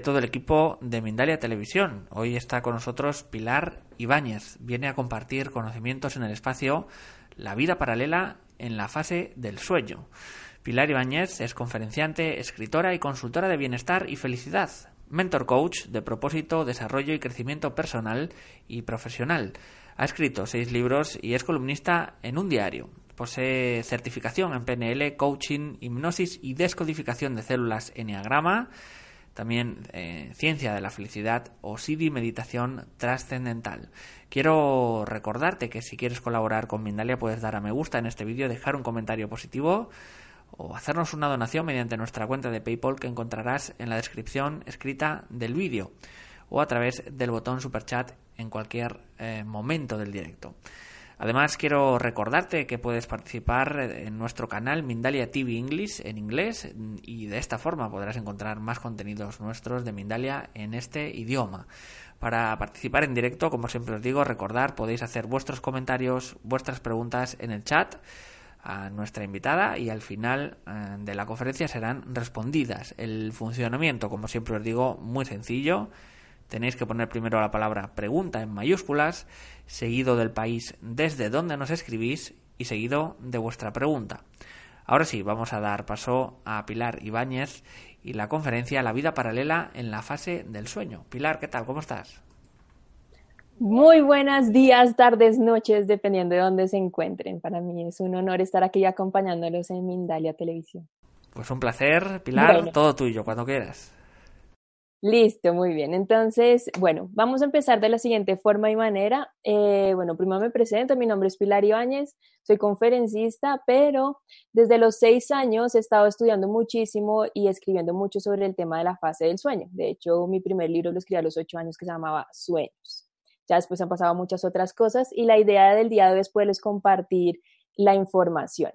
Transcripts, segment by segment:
todo el equipo de Mindalia Televisión. Hoy está con nosotros Pilar Ibáñez. Viene a compartir conocimientos en el espacio, la vida paralela en la fase del sueño. Pilar Ibáñez es conferenciante, escritora y consultora de bienestar y felicidad, mentor coach de propósito, desarrollo y crecimiento personal y profesional. Ha escrito seis libros y es columnista en un diario. Posee certificación en PNL, coaching, hipnosis y descodificación de células Enneagrama. También eh, ciencia de la felicidad o SIDI meditación trascendental. Quiero recordarte que si quieres colaborar con Mindalia puedes dar a me gusta en este vídeo, dejar un comentario positivo o hacernos una donación mediante nuestra cuenta de PayPal que encontrarás en la descripción escrita del vídeo o a través del botón super chat en cualquier eh, momento del directo. Además, quiero recordarte que puedes participar en nuestro canal Mindalia TV English en inglés y de esta forma podrás encontrar más contenidos nuestros de Mindalia en este idioma. Para participar en directo, como siempre os digo, recordar, podéis hacer vuestros comentarios, vuestras preguntas en el chat a nuestra invitada y al final eh, de la conferencia serán respondidas. El funcionamiento, como siempre os digo, muy sencillo tenéis que poner primero la palabra pregunta en mayúsculas, seguido del país desde donde nos escribís y seguido de vuestra pregunta. Ahora sí, vamos a dar paso a Pilar Ibáñez y la conferencia La vida paralela en la fase del sueño. Pilar, ¿qué tal? ¿Cómo estás? Muy buenos días, tardes, noches, dependiendo de dónde se encuentren. Para mí es un honor estar aquí acompañándolos en Mindalia Televisión. Pues un placer, Pilar, todo tuyo, cuando quieras. Listo, muy bien. Entonces, bueno, vamos a empezar de la siguiente forma y manera. Eh, bueno, primero me presento, mi nombre es Pilar Ibáñez, soy conferencista, pero desde los seis años he estado estudiando muchísimo y escribiendo mucho sobre el tema de la fase del sueño. De hecho, mi primer libro lo escribí a los ocho años que se llamaba Sueños. Ya después han pasado muchas otras cosas y la idea del día de hoy es compartir la información.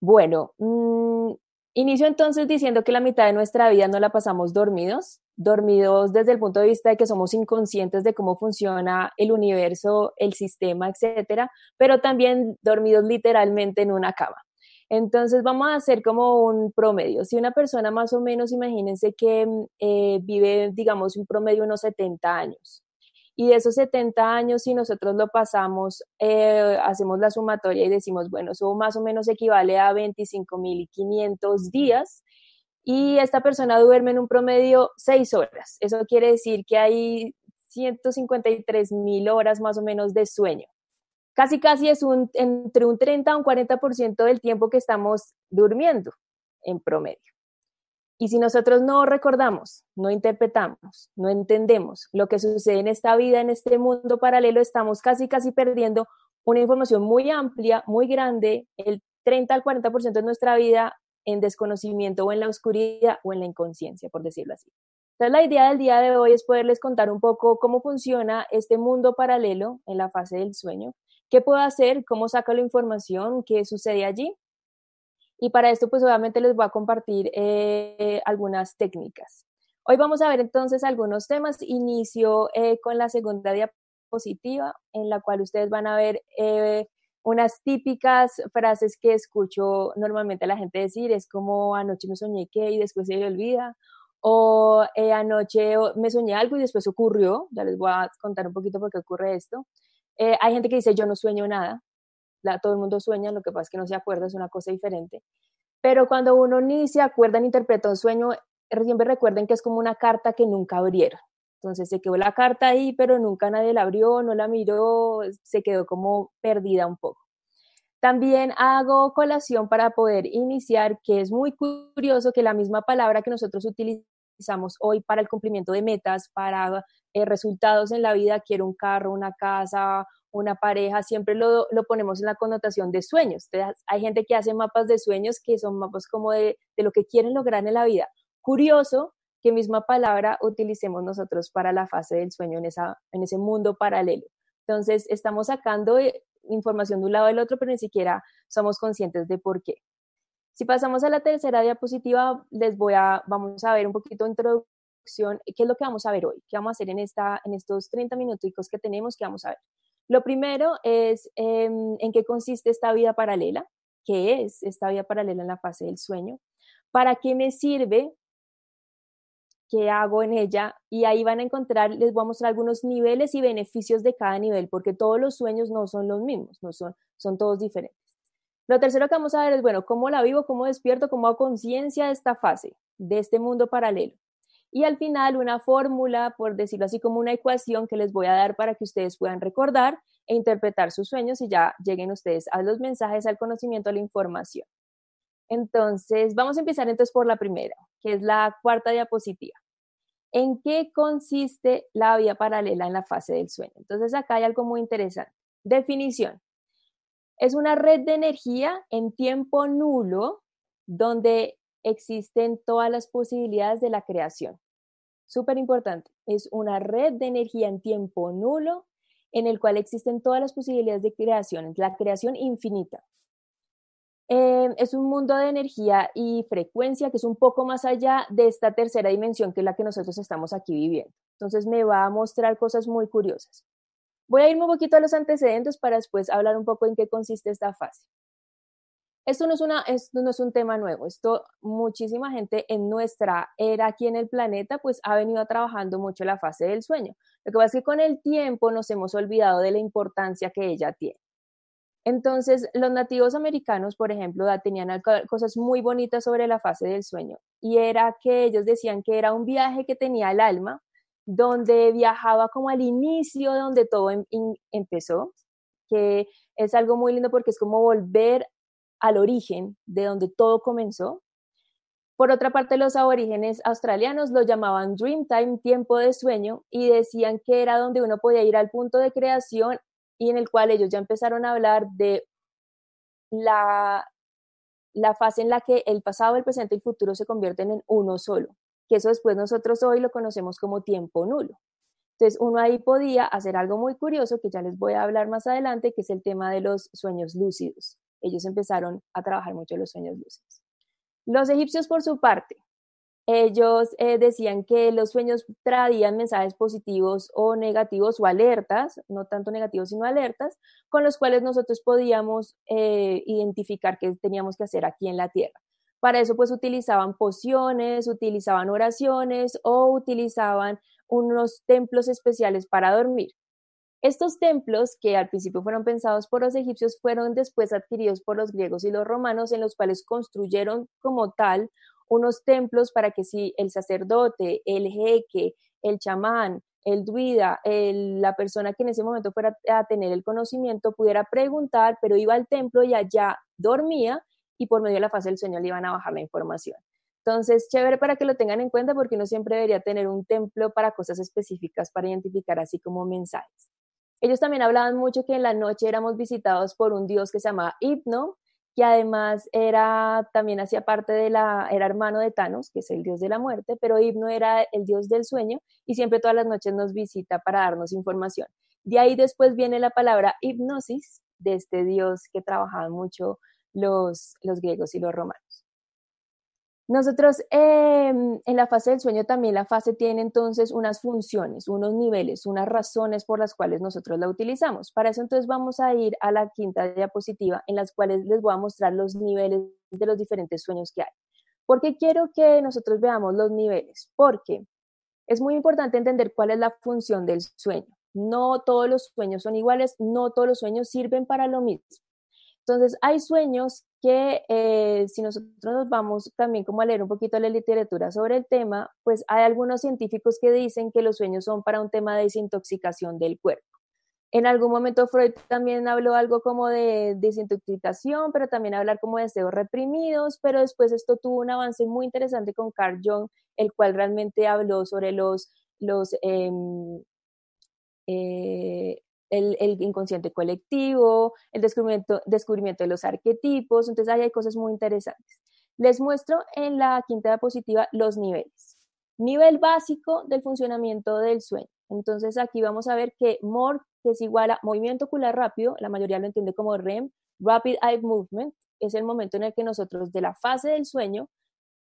Bueno, mmm, Inicio entonces diciendo que la mitad de nuestra vida no la pasamos dormidos, dormidos desde el punto de vista de que somos inconscientes de cómo funciona el universo, el sistema, etcétera, pero también dormidos literalmente en una cama. Entonces vamos a hacer como un promedio. Si una persona más o menos, imagínense que eh, vive, digamos, un promedio de unos 70 años, y de esos 70 años, si nosotros lo pasamos, eh, hacemos la sumatoria y decimos, bueno, eso más o menos equivale a 25.500 días. Y esta persona duerme en un promedio 6 horas. Eso quiere decir que hay 153.000 horas más o menos de sueño. Casi, casi es un, entre un 30 a un 40% del tiempo que estamos durmiendo en promedio. Y si nosotros no recordamos, no interpretamos, no entendemos lo que sucede en esta vida, en este mundo paralelo, estamos casi, casi perdiendo una información muy amplia, muy grande, el 30 al 40% de nuestra vida en desconocimiento o en la oscuridad o en la inconsciencia, por decirlo así. Entonces, la idea del día de hoy es poderles contar un poco cómo funciona este mundo paralelo en la fase del sueño, qué puedo hacer, cómo saco la información, qué sucede allí y para esto, pues obviamente les voy a compartir eh, algunas técnicas. Hoy vamos a ver entonces algunos temas. Inicio eh, con la segunda diapositiva, en la cual ustedes van a ver eh, unas típicas frases que escucho normalmente a la gente decir es como anoche me soñé que y después se le olvida, o eh, anoche me soñé algo y después ocurrió, ya les voy a contar un poquito por qué ocurre esto. Eh, hay gente que dice yo no sueño nada, todo el mundo sueña, lo que pasa es que no se acuerda, es una cosa diferente. Pero cuando uno ni se acuerda ni interpreta un sueño, siempre recuerden que es como una carta que nunca abrieron. Entonces se quedó la carta ahí, pero nunca nadie la abrió, no la miró, se quedó como perdida un poco. También hago colación para poder iniciar, que es muy curioso que la misma palabra que nosotros utilizamos hoy para el cumplimiento de metas, para eh, resultados en la vida, quiero un carro, una casa, una pareja, siempre lo, lo, ponemos en la connotación de sueños. hay gente que hace mapas de sueños que son mapas como de, de lo que quieren lograr en la vida. Curioso que misma palabra utilicemos nosotros para la fase del sueño en, esa, en ese mundo paralelo. Entonces, estamos sacando eh, información de un lado del otro, pero ni siquiera somos conscientes de por qué. Si pasamos a la tercera diapositiva, les voy a, vamos a ver un poquito de introducción, qué es lo que vamos a ver hoy, qué vamos a hacer en, esta, en estos 30 minutos que tenemos, qué vamos a ver. Lo primero es em, en qué consiste esta vida paralela, qué es esta vida paralela en la fase del sueño, para qué me sirve qué hago en ella y ahí van a encontrar, les voy a mostrar algunos niveles y beneficios de cada nivel, porque todos los sueños no son los mismos, no son, son todos diferentes. Lo tercero que vamos a ver es, bueno, cómo la vivo, cómo despierto, cómo hago conciencia de esta fase, de este mundo paralelo. Y al final una fórmula, por decirlo así, como una ecuación que les voy a dar para que ustedes puedan recordar e interpretar sus sueños y ya lleguen ustedes a los mensajes, al conocimiento, a la información. Entonces, vamos a empezar entonces por la primera, que es la cuarta diapositiva. ¿En qué consiste la vía paralela en la fase del sueño? Entonces, acá hay algo muy interesante. Definición. Es una red de energía en tiempo nulo donde existen todas las posibilidades de la creación. Súper importante. Es una red de energía en tiempo nulo en el cual existen todas las posibilidades de creación, la creación infinita. Em, es un mundo de energía y frecuencia que es un poco más allá de esta tercera dimensión que es la que nosotros estamos aquí viviendo. Entonces me va a mostrar cosas muy curiosas. Voy a irme un poquito a los antecedentes para después hablar un poco en qué consiste esta fase. Esto no es, una, esto no es un tema nuevo, esto muchísima gente en nuestra era aquí en el planeta pues ha venido trabajando mucho la fase del sueño. Lo que pasa es que con el tiempo nos hemos olvidado de la importancia que ella tiene. Entonces, los nativos americanos, por ejemplo, tenían cosas muy bonitas sobre la fase del sueño y era que ellos decían que era un viaje que tenía el alma, donde viajaba como al inicio donde todo em, empezó, que es algo muy lindo porque es como volver al origen de donde todo comenzó. Por otra parte, los aborígenes australianos lo llamaban Dreamtime, tiempo de sueño, y decían que era donde uno podía ir al punto de creación y en el cual ellos ya empezaron a hablar de la, la fase en la que el pasado, el presente y el futuro se convierten en uno solo, que eso después nosotros hoy lo conocemos como tiempo nulo. Entonces, uno ahí podía hacer algo muy curioso que ya les voy a hablar más adelante, que es el tema de los sueños lúcidos. Ellos empezaron a trabajar mucho los sueños lúcidos. Los egipcios, por su parte, ellos eh, decían que los sueños traían mensajes positivos o negativos o alertas, no tanto negativos sino alertas, con los cuales nosotros podíamos eh, identificar qué teníamos que hacer aquí en la tierra. Para eso pues utilizaban pociones, utilizaban oraciones o utilizaban unos templos especiales para dormir. Estos templos, que al principio fueron pensados por los egipcios, fueron después adquiridos por los griegos y los romanos, en los cuales construyeron como tal unos templos para que si el sacerdote, el jeque, el chamán, el druida, la persona que en ese momento fuera a tener el conocimiento pudiera preguntar, pero iba al templo y allá dormía y por medio de la fase del sueño le iban a bajar la información. Entonces, chévere para que lo tengan en cuenta porque uno siempre debería tener un templo para cosas específicas para identificar así como mensajes. Ellos también hablaban mucho que en la noche éramos visitados por un dios que se llama Hipno, que además era, también hacía parte de la, era hermano de Thanos, que es el dios de la muerte, pero Hipno era el dios del sueño y siempre todas las noches nos visita para darnos información. De ahí después viene la palabra hipnosis, de este dios que trabajaban mucho los, los griegos y los romanos. Nosotros em, en la fase del sueño también la fase tiene entonces unas funciones, unos niveles, unas razones por las cuales nosotros la utilizamos. Para eso entonces vamos a ir a la quinta diapositiva en las cuales les voy a mostrar los niveles de los diferentes sueños que hay. ¿Por qué quiero que nosotros veamos los niveles? Porque es muy importante entender cuál es la función del sueño. No todos los sueños son iguales, no todos los sueños sirven para lo mismo. Entonces, hay sueños que eh, si nosotros nos vamos también como a leer un poquito la literatura sobre el tema, pues hay algunos científicos que dicen que los sueños son para un tema de desintoxicación del cuerpo. En algún momento Freud también habló algo como de desintoxicación, pero también hablar como de deseos reprimidos, pero después esto tuvo un avance muy interesante con Carl Jung, el cual realmente habló sobre los, los em, eh, el, inconsciente colectivo, el descubrimiento, descubrimiento de los arquetipos, entonces ahí hay cosas muy interesantes. Les muestro en la quinta diapositiva los niveles. Nivel básico del funcionamiento del sueño. Entonces aquí vamos a ver que MOR, que es igual a movimiento ocular rápido, la mayoría lo entiende como REM, Rapid Eye Movement, es el momento en el que nosotros de la fase del sueño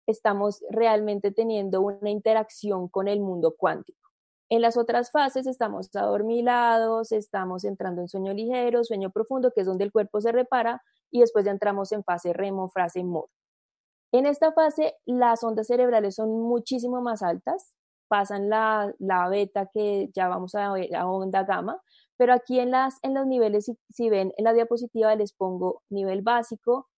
estamos realmente teniendo una interacción con el mundo cuántico. En las otras fases estamos adormilados, estamos entrando en sueño ligero, sueño profundo, que es donde el cuerpo se repara, y después ya entramos en fase remo, fase MOR. En esta fase, las ondas cerebrales son muchísimo más altas, pasan la, beta que ya vamos a ver, a onda gamma, pero aquí en, las, en los niveles, si, si ven en la diapositiva, les pongo nivel básico,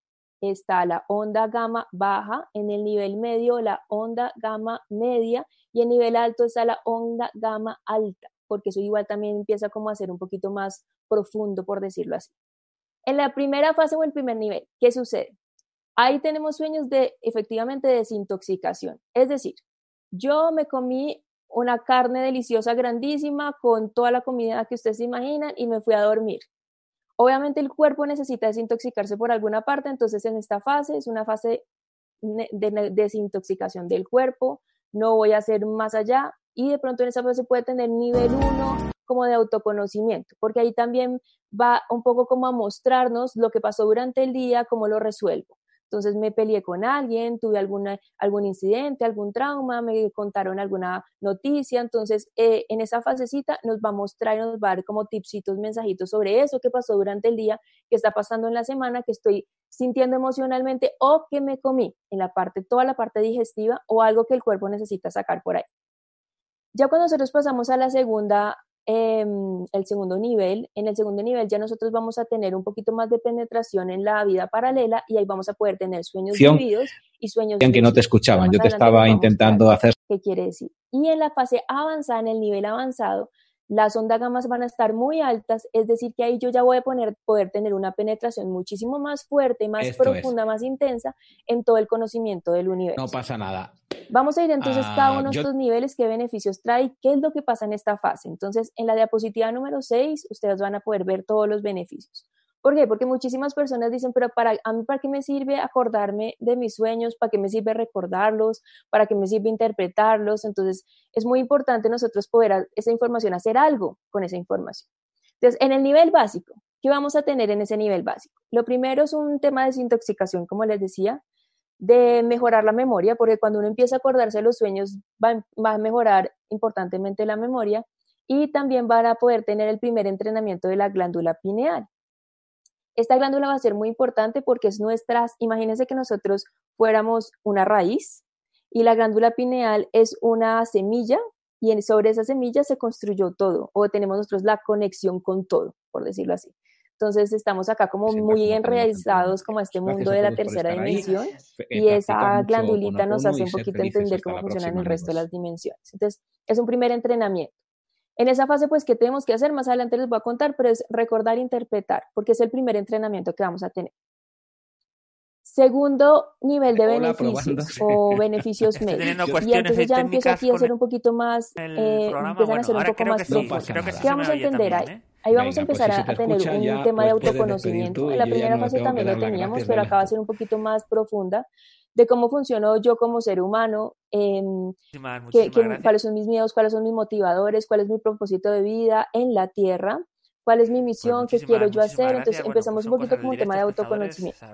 está la onda gamma baja, en el nivel medio la onda gamma media y en nivel alto está la onda gamma alta, porque eso igual también empieza como a ser un poquito más profundo, por decirlo así. En la primera fase o el primer nivel, ¿qué sucede? Ahí tenemos sueños de efectivamente desintoxicación, es decir, yo me comí una carne deliciosa grandísima con toda la comida que ustedes se imaginan y me fui a dormir. Obviamente el cuerpo necesita desintoxicarse por alguna parte, entonces en esta fase es una fase de desintoxicación del cuerpo, no voy a hacer más allá y de pronto en esa fase puede tener nivel 1 como de autoconocimiento, porque ahí también va un poco como a mostrarnos lo que pasó durante el día, cómo lo resuelvo. Entonces me peleé con alguien, tuve alguna, algún incidente, algún trauma, me contaron alguna noticia. Entonces eh, en esa fasecita nos va a mostrar nos va a dar como tipsitos, mensajitos sobre eso que pasó durante el día, que está pasando en la semana, que estoy sintiendo emocionalmente o que me comí en la parte, toda la parte digestiva o algo que el cuerpo necesita sacar por ahí. Ya cuando nosotros pasamos a la segunda Em, el segundo nivel. En el segundo nivel ya nosotros vamos a tener un poquito más de penetración en la vida paralela y ahí vamos a poder tener sueños vividos y sueños que no te escuchaban. Yo te estaba intentando hacer. ¿Qué quiere decir? Y en la fase avanzada, en el nivel avanzado, las ondas gamas van a estar muy altas, es decir, que ahí yo ya voy a poner, poder tener una penetración muchísimo más fuerte, más profunda, más intensa en todo el conocimiento del universo. No pasa nada. Vamos a ir entonces cada ah, uno de estos niveles, qué beneficios trae, qué es lo que pasa en esta fase. Entonces, en la diapositiva número 6, ustedes van a poder ver todos los beneficios. ¿Por qué? Porque muchísimas personas dicen, pero para a mí, ¿para qué me sirve acordarme de mis sueños? ¿Para qué me sirve recordarlos? ¿Para qué me sirve interpretarlos? Entonces, es muy importante nosotros poder esa información, hacer algo con esa información. Entonces, en el nivel básico, ¿qué vamos a tener en ese nivel básico? Lo primero es un tema de desintoxicación, como les decía, de mejorar la memoria, porque cuando uno empieza a acordarse de los sueños, va, va a mejorar importantemente la memoria y también van a poder tener el primer entrenamiento de la glándula pineal. Esta glándula va a ser muy importante porque es nuestra, imagínense que nosotros fuéramos una raíz y la glándula pineal es una semilla y sobre esa semilla se construyó todo o tenemos nosotros la conexión con todo, por decirlo así. Entonces estamos acá como muy enraizados como a este mundo de la tercera dimensión y esa glandulita nos hace un poquito entender cómo funcionan el resto de las dimensiones. Entonces es un primer entrenamiento. En esa fase, pues, ¿qué tenemos que hacer? Más adelante les voy a contar, pero es recordar e interpretar, porque es el primer entrenamiento que vamos a tener. Segundo nivel de beneficios o beneficios médicos. Y entonces ya empiezo aquí a hacer un poquito más, eh, empiezan a ser un poco más profundos. ¿Qué vamos a entender ahí? ¿eh? Ahí vamos a empezar a, tener un tema de autoconocimiento. En la primera fase también lo teníamos, pero acaba de ser un poquito más profunda de cómo funciono yo como ser humano, eh, cuáles son mis miedos, cuáles son mis motivadores, cuál es mi propósito de vida en la tierra. Cuál es mi pues misión, qué quiero yo hacer. Entonces empezamos pues un poquito como un tema de autoconocimiento.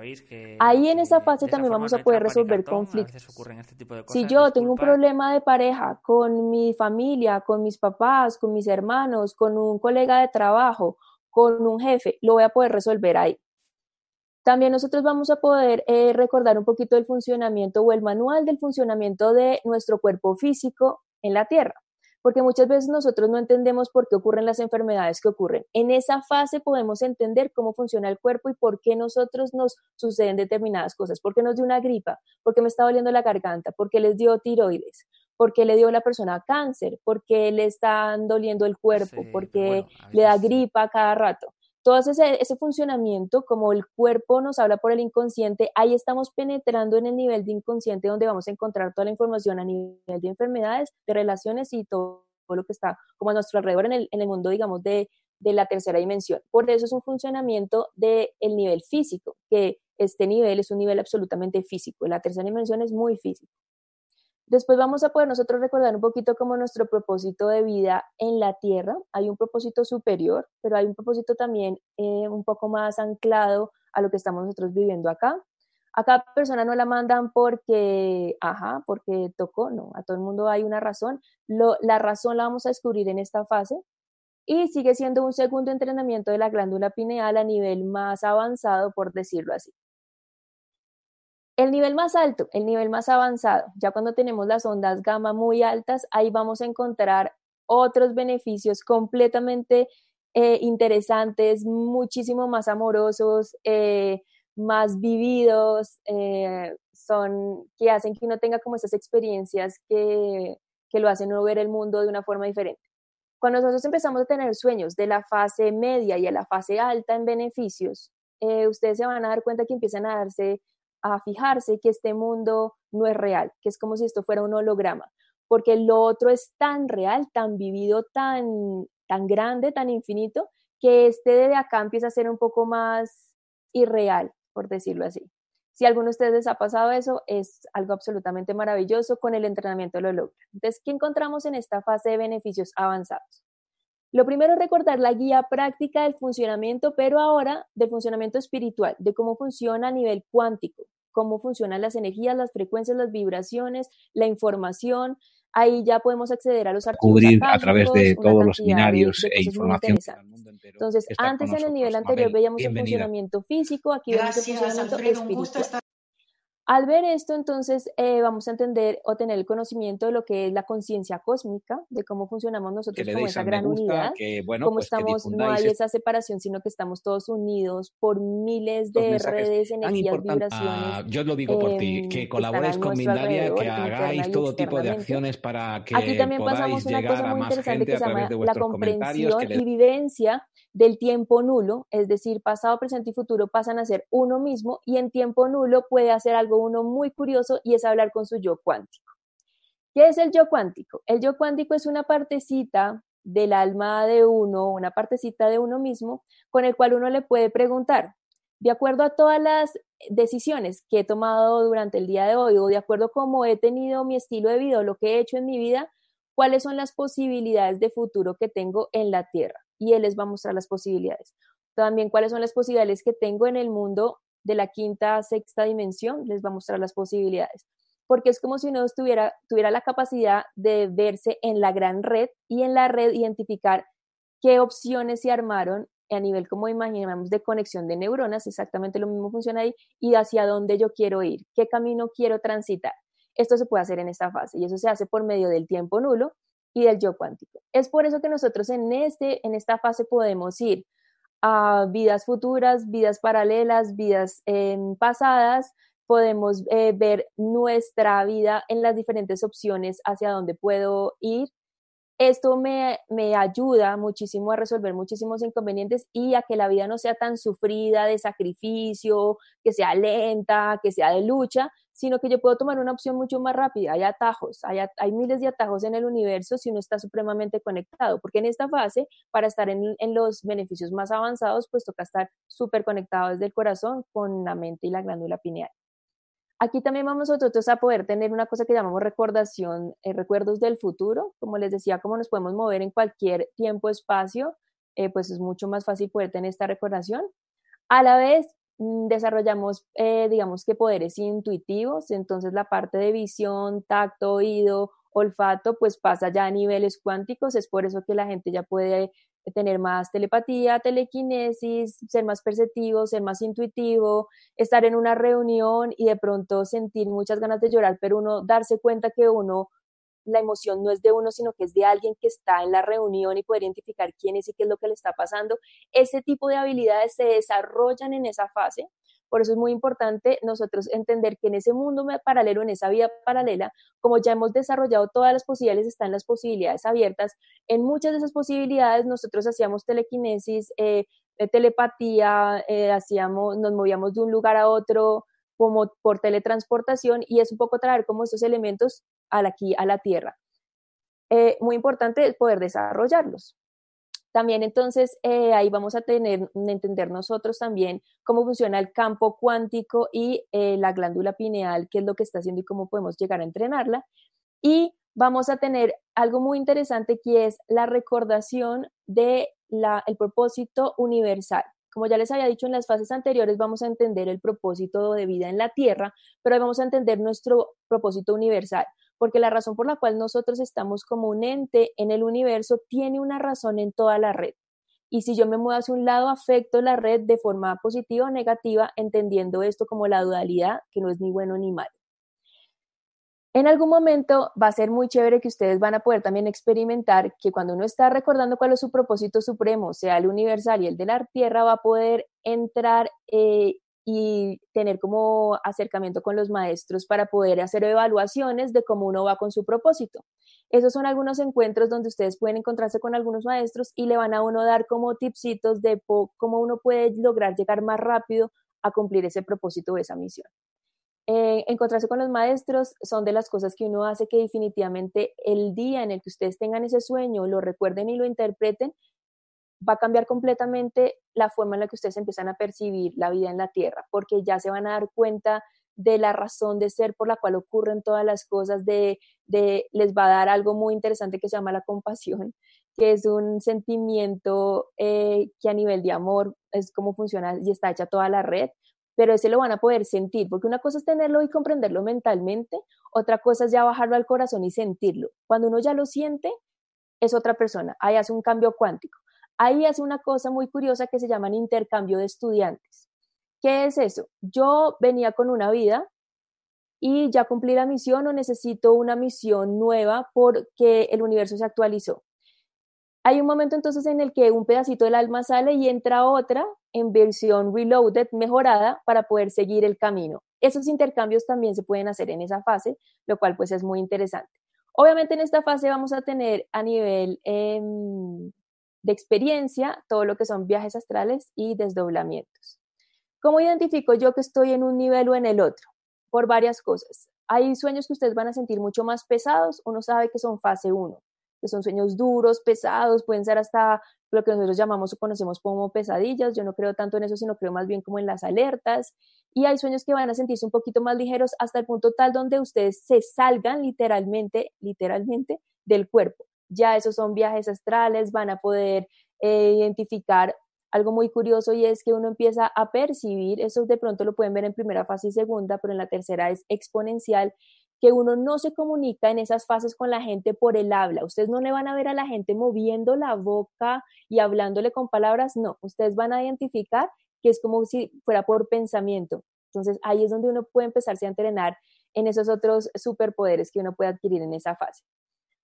Ahí en esa fase también vamos a poder resolver conflictos. Este si yo tengo un problema de pareja con mi familia, con mis papás, con mis hermanos, con un colega de trabajo, con un jefe, lo voy a poder resolver ahí. También nosotros vamos a poder eh, recordar un poquito el funcionamiento o el manual del funcionamiento de nuestro cuerpo físico en la Tierra porque muchas veces nosotros no entendemos por qué ocurren las enfermedades que ocurren. En esa fase podemos entender cómo funciona el cuerpo y por qué nosotros nos suceden determinadas cosas, por qué nos dio una gripa, por qué me está doliendo la garganta, por qué les dio tiroides, por qué le dio a la persona cáncer, por qué le está doliendo el cuerpo, por qué le da gripa cada rato todo ese, ese, funcionamiento, como el cuerpo nos habla por el inconsciente, ahí estamos penetrando en el nivel de inconsciente donde vamos a encontrar toda la información a nivel de enfermedades, de relaciones y todo, lo que está como a nuestro alrededor en el, en el mundo, digamos, de, de, la tercera dimensión. Por eso es un funcionamiento del el nivel físico, que este nivel es un nivel absolutamente físico. La tercera dimensión es muy físico. Después vamos a poder nosotros recordar un poquito como nuestro propósito de vida en la Tierra. Hay un propósito superior, pero hay un propósito también eh, un poco más anclado a lo que estamos nosotros viviendo acá. A cada persona no la mandan porque, ajá, porque tocó, no, a todo el mundo hay una razón. la razón la vamos a descubrir en esta fase y sigue siendo un segundo entrenamiento de la glándula pineal a nivel más avanzado, por decirlo así. El nivel más alto, el nivel más avanzado, ya cuando tenemos las ondas gamma muy altas, ahí vamos a encontrar otros beneficios completamente eh, interesantes, muchísimo más amorosos, eh, más vividos, eh, son que hacen que uno tenga como esas experiencias que, que lo hacen uno ver el mundo de una forma diferente. Cuando nosotros empezamos a tener sueños de la fase media y a la fase alta en beneficios, ustedes se van a dar cuenta que empiezan a darse a fijarse que este mundo no es real, que es como si esto fuera un holograma, porque lo otro es tan real, tan vivido, tan, tan grande, tan infinito, que este de acá empieza a ser un poco más irreal, por decirlo así. Si alguno de ustedes les ha pasado eso, es algo absolutamente maravilloso, con el entrenamiento lo logra. Entonces, ¿qué encontramos en esta fase de beneficios avanzados? Lo primero es recordar la guía práctica del funcionamiento, pero ahora del funcionamiento espiritual, de cómo funciona a nivel cuántico, cómo funcionan las energías, las frecuencias, las vibraciones, la información. Ahí ya podemos acceder a los archivos. Cubrir a través de todos los binarios e información. Entonces, antes en el nivel anterior veíamos el funcionamiento físico, aquí vemos el funcionamiento espiritual. Al ver esto, entonces eh, vamos a entender o tener el conocimiento de lo que es la conciencia cósmica, de cómo funcionamos nosotros como esa gran unidad, que, cómo pues, estamos, no hay esa separación, sino que estamos todos unidos por miles de redes, energías, vibraciones. Ah, yo lo digo por ti, que colaboréis con Mindalia, que hagáis todo tipo de acciones para que Aquí también pasamos una cosa muy interesante que se llama la comprensión y vivencia del tiempo nulo, es decir, pasado, presente y futuro pasan a ser uno mismo y en tiempo nulo puede hacer algo uno muy curioso y es hablar con su yo cuántico. ¿Qué es el yo cuántico? El yo cuántico es una partecita del alma de uno, una partecita de uno mismo, con el cual uno le puede preguntar, de acuerdo a todas las decisiones que he tomado durante el día de hoy o de acuerdo a cómo he tenido mi estilo de vida o lo que he hecho en mi vida, cuáles son las posibilidades de futuro que tengo en la Tierra. Y Él les va a mostrar las posibilidades. También cuáles son las posibilidades que tengo en el mundo de la quinta, sexta dimensión, les va a mostrar las posibilidades. Porque es como si uno tuviera, tuviera la capacidad de verse en la gran red y en la red identificar qué opciones se armaron a nivel, como imaginamos, de conexión de neuronas, exactamente lo mismo funciona ahí, y hacia dónde yo quiero ir, qué camino quiero transitar. Esto se puede hacer en esta fase y eso se hace por medio del tiempo nulo y del yo cuántico. Es por eso que nosotros en, este, en esta fase podemos ir a vidas futuras, vidas paralelas, vidas pasadas, podemos eh, ver nuestra vida en las diferentes opciones hacia dónde puedo ir. Esto me, me ayuda muchísimo a resolver muchísimos inconvenientes y a que la vida no sea tan sufrida de sacrificio, que sea lenta, que sea de lucha, sino que yo puedo tomar una opción mucho más rápida. Hay atajos, hay, hay miles de atajos en el universo si uno está supremamente conectado, porque en esta fase, para estar en, en los beneficios más avanzados, pues toca estar súper conectado desde el corazón con la mente y la glándula pineal. Aquí también vamos nosotros a poder tener una cosa que llamamos recordación, eh, recuerdos del futuro. Como les decía, cómo nos podemos mover en cualquier tiempo-espacio eh, pues es mucho más fácil poder tener esta recordación. A la vez, mm, desarrollamos, eh, digamos que poderes intuitivos, entonces la parte de visión, tacto, oído, olfato, pues pasa ya a niveles cuánticos, es por eso que la gente ya puede tener más telepatía, telequinesis, ser más perceptivo, ser más intuitivo, estar en una reunión y de pronto sentir muchas ganas de llorar, pero uno darse cuenta que uno, la emoción no es de uno, sino que es de alguien que está en la reunión y poder identificar quién es y qué es lo que le está pasando. Ese tipo de habilidades se desarrollan en esa fase por eso es muy importante nosotros entender que en ese mundo paralelo, en esa vida paralela, como ya hemos desarrollado todas las posibilidades, están las posibilidades abiertas. En muchas de esas posibilidades nosotros hacíamos telequinesis, eh, eh, telepatía, eh, hacíamos, nos movíamos de un lugar a otro como por teletransportación y es un poco traer como esos elementos aquí a la Tierra. muy importante poder desarrollarlos. También entonces eh, ahí vamos a tener, entender nosotros también cómo funciona el campo cuántico y eh, la glándula pineal, qué es lo que está haciendo y cómo podemos llegar a entrenarla. Y vamos a tener algo muy interesante que es la recordación del el propósito universal. Como ya les había dicho en las fases anteriores, vamos a entender el propósito de vida en la Tierra, pero vamos a entender nuestro propósito universal porque la razón por la cual nosotros estamos como un ente en el universo tiene una razón en toda la red. Y si yo me muevo hacia un lado, afecto la red de forma positiva o negativa, entendiendo esto como la dualidad, que no es ni bueno ni malo. En algún momento va a ser muy chévere que ustedes van a poder también experimentar que cuando uno está recordando cuál es su propósito supremo, sea el universal y el de la tierra, va a poder entrar eh, y tener como acercamiento con los maestros para poder hacer evaluaciones de cómo uno va con su propósito. Esos son algunos encuentros donde ustedes pueden encontrarse con algunos maestros y le van a uno dar como tipsitos de cómo uno puede lograr llegar más rápido a cumplir ese propósito o esa misión. Eh, encontrarse con los maestros son de las cosas que uno hace que definitivamente el día en el que ustedes tengan ese sueño, lo recuerden y lo interpreten, va a cambiar completamente la forma en la que ustedes empiezan a percibir la vida en la Tierra, porque ya se van a dar cuenta de la razón de ser por la cual ocurren todas las cosas, de, de, les va a dar algo muy interesante que se llama la compasión, que es un sentimiento eh, que a nivel de amor es como funciona y está hecha toda la red, pero ese lo van a poder sentir, porque una cosa es tenerlo y comprenderlo mentalmente, otra cosa es ya bajarlo al corazón y sentirlo. Cuando uno ya lo siente, es otra persona, ahí hace un cambio cuántico. Ahí hace una cosa muy curiosa que se llama intercambio de estudiantes. ¿Qué es eso? Yo venía con una vida y ya cumplí la misión o necesito una misión nueva porque el universo se actualizó. Hay un momento entonces en el que un pedacito del alma sale y entra otra en versión reloaded, mejorada, para poder seguir el camino. Esos intercambios también se pueden hacer en esa fase, lo cual pues es muy interesante. Obviamente en esta fase vamos a tener a nivel em, de experiencia, todo lo que son viajes astrales y desdoblamientos. ¿Cómo identifico yo que estoy en un nivel o en el otro? Por varias cosas. Hay sueños que ustedes van a sentir mucho más pesados, uno sabe que son fase 1, que son sueños duros, pesados, pueden ser hasta lo que nosotros llamamos o conocemos como pesadillas, yo no creo tanto en eso, sino creo más bien como en las alertas, y hay sueños que van a sentirse un poquito más ligeros hasta el punto tal donde ustedes se salgan literalmente, literalmente del cuerpo ya esos son viajes astrales, van a poder eh, identificar algo muy curioso y es que uno empieza a percibir, eso de pronto lo pueden ver en primera fase y segunda, pero en la tercera es exponencial, que uno no se comunica en esas fases con la gente por el habla. Ustedes no le van a ver a la gente moviendo la boca y hablándole con palabras, no, ustedes van a identificar que es como si fuera por pensamiento. Entonces ahí es donde uno puede empezarse a entrenar en esos otros superpoderes que uno puede adquirir en esa fase.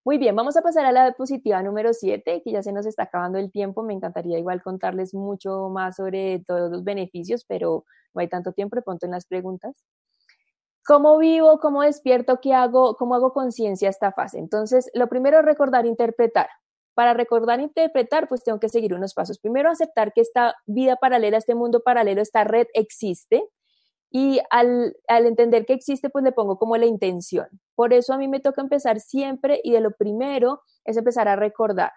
Muy bien, vamos a pasar a la diapositiva número 7, que ya se nos está acabando el tiempo. Me encantaría igual contarles mucho más sobre todos los beneficios, pero no hay tanto tiempo, de pronto en las preguntas. ¿Cómo vivo? ¿Cómo despierto? ¿Qué hago? ¿Cómo hago conciencia esta fase? Entonces, lo primero es recordar interpretar. Para recordar e interpretar, pues tengo que seguir unos pasos. Primero, aceptar que esta vida paralela, este mundo paralelo, esta red existe y al, entender que existe, pues le pongo como la intención. Por eso a mí me toca empezar siempre y de lo primero es empezar a recordar.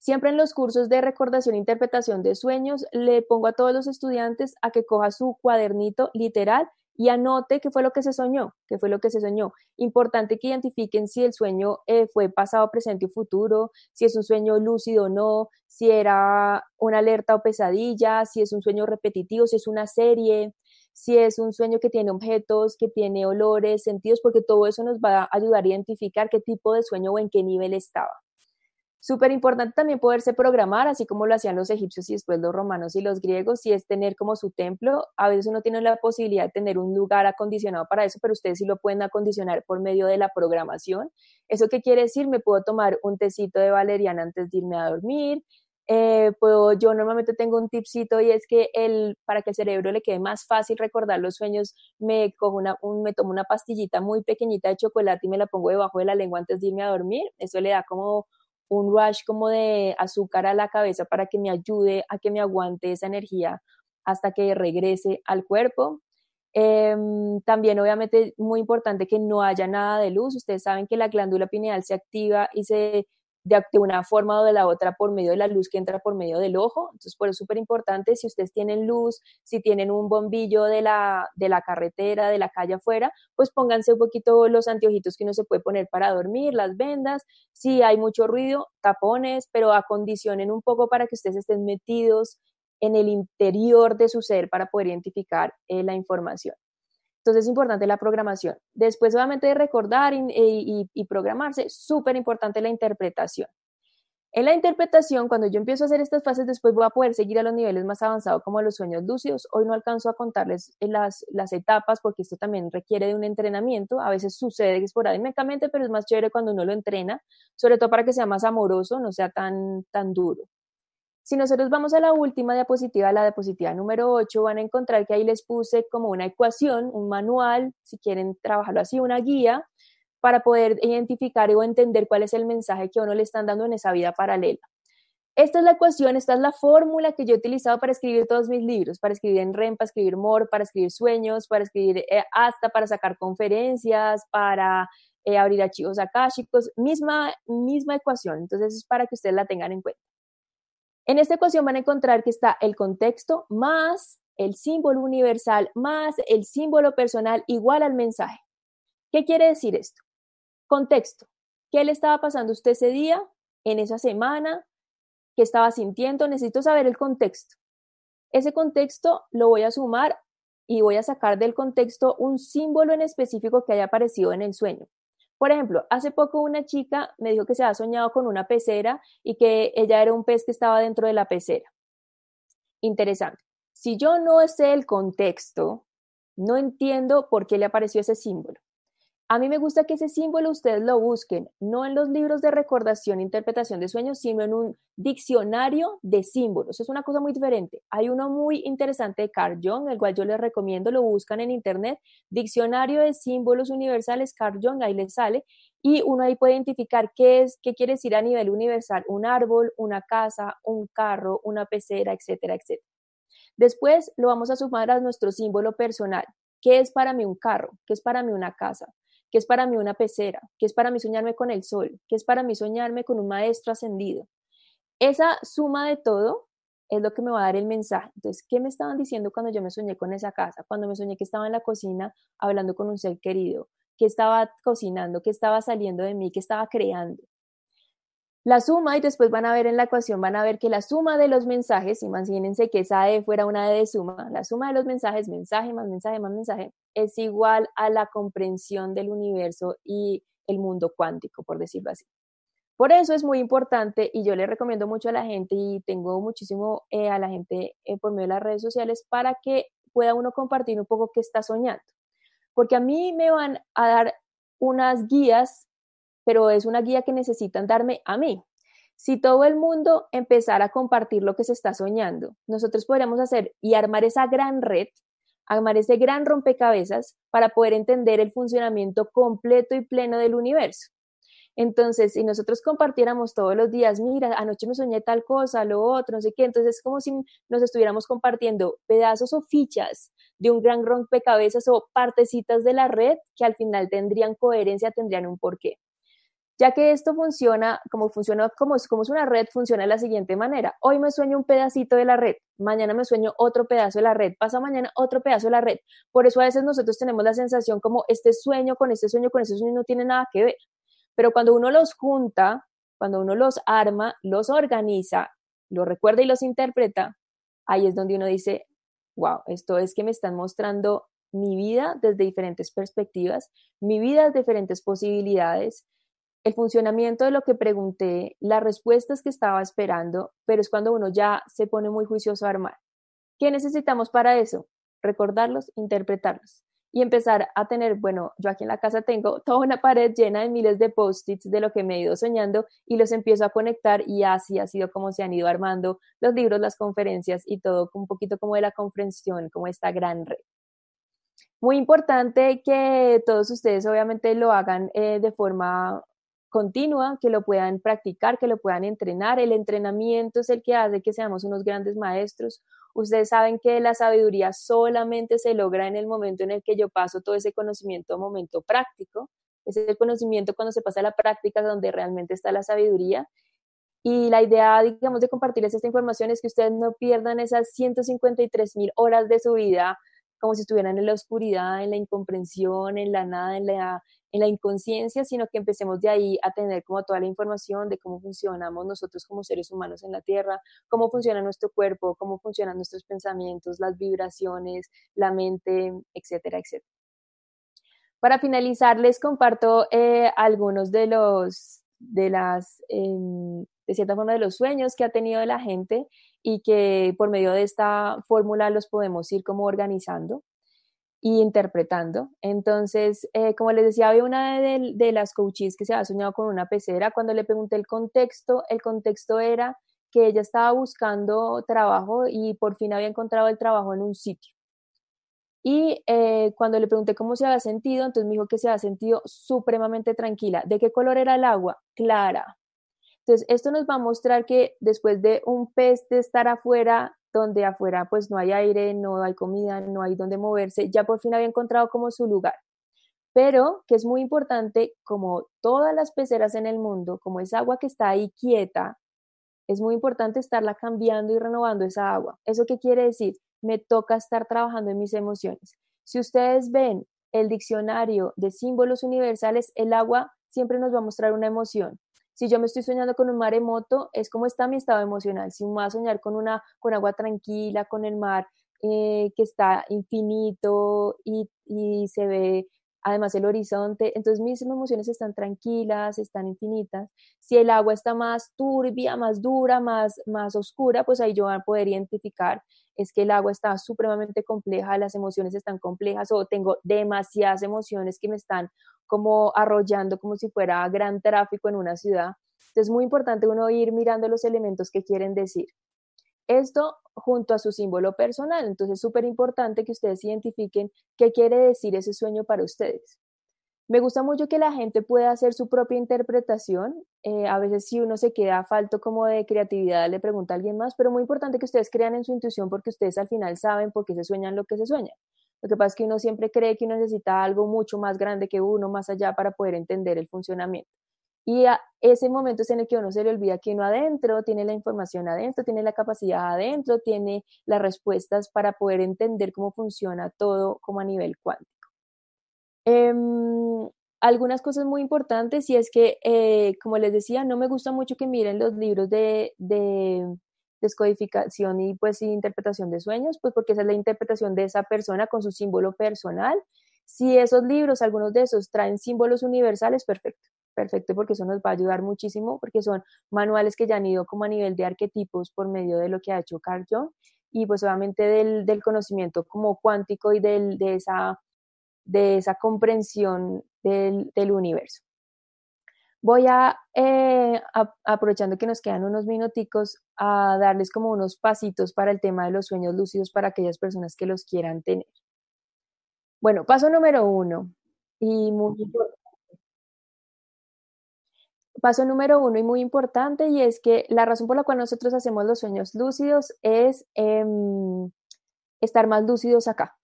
Siempre en los cursos de recordación e interpretación de sueños le pongo a todos los estudiantes a que coja su cuadernito literal y anote qué fue lo que se soñó, qué fue lo que se soñó. Importante que identifiquen si el sueño eh, fue pasado, presente o futuro, si es un sueño lúcido o no, si era una alerta o pesadilla, si es un sueño repetitivo, si es una serie, si es un sueño que tiene objetos, que tiene olores, sentidos, porque todo eso nos va a ayudar a identificar qué tipo de sueño o en qué nivel estaba. Súper importante también poderse programar, así como lo hacían los egipcios y después los romanos y los griegos, si es tener como su templo. A veces uno tiene la posibilidad de tener un lugar acondicionado para eso, pero ustedes sí lo pueden acondicionar por medio de la programación. ¿Eso qué quiere decir? Me puedo tomar un tecito de valeriana antes de irme a dormir. Eh, yo normalmente tengo un tipcito y es que el, para que el cerebro le quede más fácil recordar los sueños, me, una, me tomo una pastillita muy pequeñita de chocolate y me la pongo debajo de la lengua antes de irme a dormir. Eso le da como un rush como de azúcar a la cabeza para que me ayude a que me aguante esa energía hasta que regrese al cuerpo. Em, también obviamente muy importante que no haya nada de luz. Ustedes saben que la glándula pineal se activa y se de, una forma o de la otra por medio de la luz que entra por medio del ojo. Entonces, por eso es súper importante, si ustedes tienen luz, si tienen un bombillo de la, de la carretera, de la calle afuera, pues pónganse un poquito los anteojitos que uno se puede poner para dormir, las vendas. Si hay mucho ruido, tapones, pero acondicionen un poco para que ustedes estén metidos en el interior de su ser para poder identificar eh, la información. Entonces es importante la programación. Después, obviamente, de recordar y, y, programarse, súper importante la interpretación. En la interpretación, cuando yo empiezo a hacer estas fases, después voy a poder seguir a los niveles más avanzados como los sueños lúcidos. Hoy no alcanzo a contarles las, las etapas porque esto también requiere de un entrenamiento. A veces sucede esporádicamente, pero es más chévere cuando uno lo entrena, sobre todo para que sea más amoroso, no sea tan, tan duro. Si nosotros vamos a la última diapositiva, la diapositiva número 8, van a encontrar que ahí les puse como una ecuación, un manual, si quieren trabajarlo así, una guía, para poder identificar o entender cuál es el mensaje que uno le están dando en esa vida paralela. Esta es la ecuación, esta es la fórmula que yo he utilizado para escribir todos mis libros, para escribir en REM, para escribir MOR, para escribir sueños, para escribir eh, hasta para sacar conferencias, para eh, abrir archivos akáshicos, misma, misma ecuación. Entonces es para que ustedes la tengan en cuenta. En esta ecuación van a encontrar que está el contexto más el símbolo universal más el símbolo personal igual al mensaje. ¿Qué quiere decir esto? Contexto. ¿Qué le estaba pasando a usted ese día, en esa semana? ¿Qué estaba sintiendo? Necesito saber el contexto. Ese contexto lo voy a sumar y voy a sacar del contexto un símbolo en específico que haya aparecido en el sueño. Por ejemplo, hace poco una chica me dijo que se había soñado con una pecera y que ella era un pez que estaba dentro de la pecera. Interesante. Si yo no sé el contexto, no entiendo por qué le apareció ese símbolo. A mí me gusta que ese símbolo ustedes lo busquen, no en los libros de recordación e interpretación de sueños, sino en un diccionario de símbolos. Es una cosa muy diferente. Hay uno muy interesante de Carl Jung, el cual yo les recomiendo, lo buscan en internet, Diccionario de Símbolos Universales, Carl Jung, ahí les sale, y uno ahí puede identificar qué es, qué quiere decir a nivel universal un árbol, una casa, un carro, una pecera, etcétera, etcétera. Después lo vamos a sumar a nuestro símbolo personal. ¿Qué es para mí un carro? ¿Qué es para mí una casa? ¿Qué es para mí una pecera? ¿Qué es para mí soñarme con el sol? ¿Qué es para mí soñarme con un maestro ascendido? Esa suma de todo es lo que me va a dar el mensaje. Entonces, ¿qué me estaban diciendo cuando yo me soñé con esa casa? Cuando me soñé que estaba en la cocina hablando con un ser querido, que estaba cocinando, que estaba saliendo de mí, que estaba creando. La suma, y después van a ver en la ecuación, van a ver que la suma de los mensajes, imagínense que esa E fuera una E de suma, la suma de los mensajes, mensaje más mensaje más mensaje, es igual a la comprensión del universo y el mundo cuántico, por decirlo así. Por eso es muy importante y yo le recomiendo mucho a la gente y tengo muchísimo eh, a la gente eh, por medio de las redes sociales para que pueda uno compartir un poco qué está soñando. Porque a mí me van a dar unas guías pero es una guía que necesitan darme a mí. Si todo el mundo empezara a compartir lo que se está soñando, nosotros podríamos hacer y armar esa gran red, armar ese gran rompecabezas para poder entender el funcionamiento completo y pleno del universo. Entonces, si nosotros compartiéramos todos los días, mira, anoche me soñé tal cosa, lo otro, no sé qué, entonces es como si nos estuviéramos compartiendo pedazos o fichas de un gran rompecabezas o partecitas de la red que al final tendrían coherencia, tendrían un porqué. Ya que esto funciona, como funciona, como, como es una red, funciona de la siguiente manera. Hoy me sueño un pedacito de la red, mañana me sueño otro pedazo de la red, pasa mañana otro pedazo de la red. Por eso a veces nosotros tenemos la sensación como este sueño con este sueño con este sueño no tiene nada que ver. Pero cuando uno los junta, cuando uno los arma, los organiza, los recuerda y los interpreta, ahí es donde uno dice, wow, esto es que me están mostrando mi vida desde diferentes perspectivas, mi vida desde diferentes posibilidades, el funcionamiento de lo que pregunté, las respuestas que estaba esperando, pero es cuando uno ya se pone muy juicioso a armar. ¿Qué necesitamos para eso? Recordarlos, interpretarlos y empezar a tener, bueno, yo aquí en la casa tengo toda una pared llena de miles de post-its de lo que me he ido soñando y los empiezo a conectar y así ha sido como se han ido armando los libros, las conferencias y todo un poquito como de la comprensión, como esta gran red. Muy importante que todos ustedes obviamente lo hagan eh, de forma continua, que lo puedan practicar, que lo puedan entrenar. El entrenamiento es el que hace que seamos unos grandes maestros. Ustedes saben que la sabiduría solamente se logra en el momento en el que yo paso todo ese conocimiento a momento práctico. Es el conocimiento cuando se pasa a la práctica donde realmente está la sabiduría. Y la idea, digamos, de compartirles esta información es que ustedes no pierdan esas 153 mil horas de su vida como si estuvieran en la oscuridad, en la incomprensión, en la nada, en la en la inconsciencia, sino que empecemos de ahí a tener como toda la información de cómo funcionamos nosotros como seres humanos en la Tierra, cómo funciona nuestro cuerpo, cómo funcionan nuestros pensamientos, las vibraciones, la mente, etcétera, etcétera. Para finalizar, les comparto eh, algunos de los, de las, em, de cierta forma, de los sueños que ha tenido la gente y que por medio de esta fórmula los podemos ir como organizando y interpretando. Entonces, eh, como les decía, había una de, las coaches que se había soñado con una pecera. Cuando le pregunté el contexto, el contexto era que ella estaba buscando trabajo y por fin había encontrado el trabajo en un sitio. Y eh, cuando le pregunté cómo se había sentido, entonces me dijo que se había sentido supremamente tranquila. ¿De qué color era el agua? Clara. Entonces, esto nos va a mostrar que después de un pez de estar afuera donde afuera pues no hay aire, no hay comida, no hay donde moverse, ya por fin había encontrado como su lugar. Pero que es muy importante, como todas las peceras en el mundo, como es agua que está ahí quieta, es muy importante estarla cambiando y renovando esa agua. ¿Eso qué quiere decir? Me toca estar trabajando en mis emociones. Si ustedes ven el diccionario de símbolos universales, el agua siempre nos va a mostrar una emoción. Si yo me estoy soñando con un maremoto, es como está mi estado emocional. Si me voy a soñar con, una, con agua tranquila, con el mar eh, que está infinito y, y se ve además el horizonte, entonces mis emociones están tranquilas, están infinitas. Si el agua está más turbia, más dura, más, más oscura, pues ahí yo voy a poder identificar es que el agua está supremamente compleja, las emociones están complejas o tengo demasiadas emociones que me están como arrollando como si fuera gran tráfico en una ciudad. Entonces es muy importante uno ir mirando los elementos que quieren decir. Esto junto a su símbolo personal. Entonces es súper importante que ustedes identifiquen qué quiere decir ese sueño para ustedes. Me gusta mucho que la gente pueda hacer su propia interpretación. Eh, a veces si uno se queda falto como de creatividad, le pregunta a alguien más, pero muy importante que ustedes crean en su intuición porque ustedes al final saben por qué se sueñan lo que se sueña. Lo que pasa es que uno siempre cree que uno necesita algo mucho más grande que uno, más allá, para poder entender el funcionamiento. Y a ese momento es en el que uno se le olvida que uno adentro tiene la información adentro, tiene la capacidad adentro, tiene las respuestas para poder entender cómo funciona todo como a nivel cuántico. Em, algunas cosas muy importantes y es que, eh, como les decía, no me gusta mucho que miren los libros de, de descodificación y pues interpretación de sueños, pues porque esa es la interpretación de esa persona con su símbolo personal. Si esos libros, algunos de esos, traen símbolos universales, perfecto, perfecto, porque eso nos va a ayudar muchísimo, porque son manuales que ya han ido como a nivel de arquetipos por medio de lo que ha hecho Carl Jung y pues obviamente del, del conocimiento como cuántico y del, de, esa, de esa comprensión del, del universo. Voy eh, a, aprovechando que nos quedan unos minuticos, a darles como unos pasitos para el tema de los sueños lúcidos para aquellas personas que los quieran tener. Bueno, paso número uno, y muy Paso número uno y muy importante, y es que la razón por la cual nosotros hacemos los sueños lúcidos es em, estar más lúcidos acá.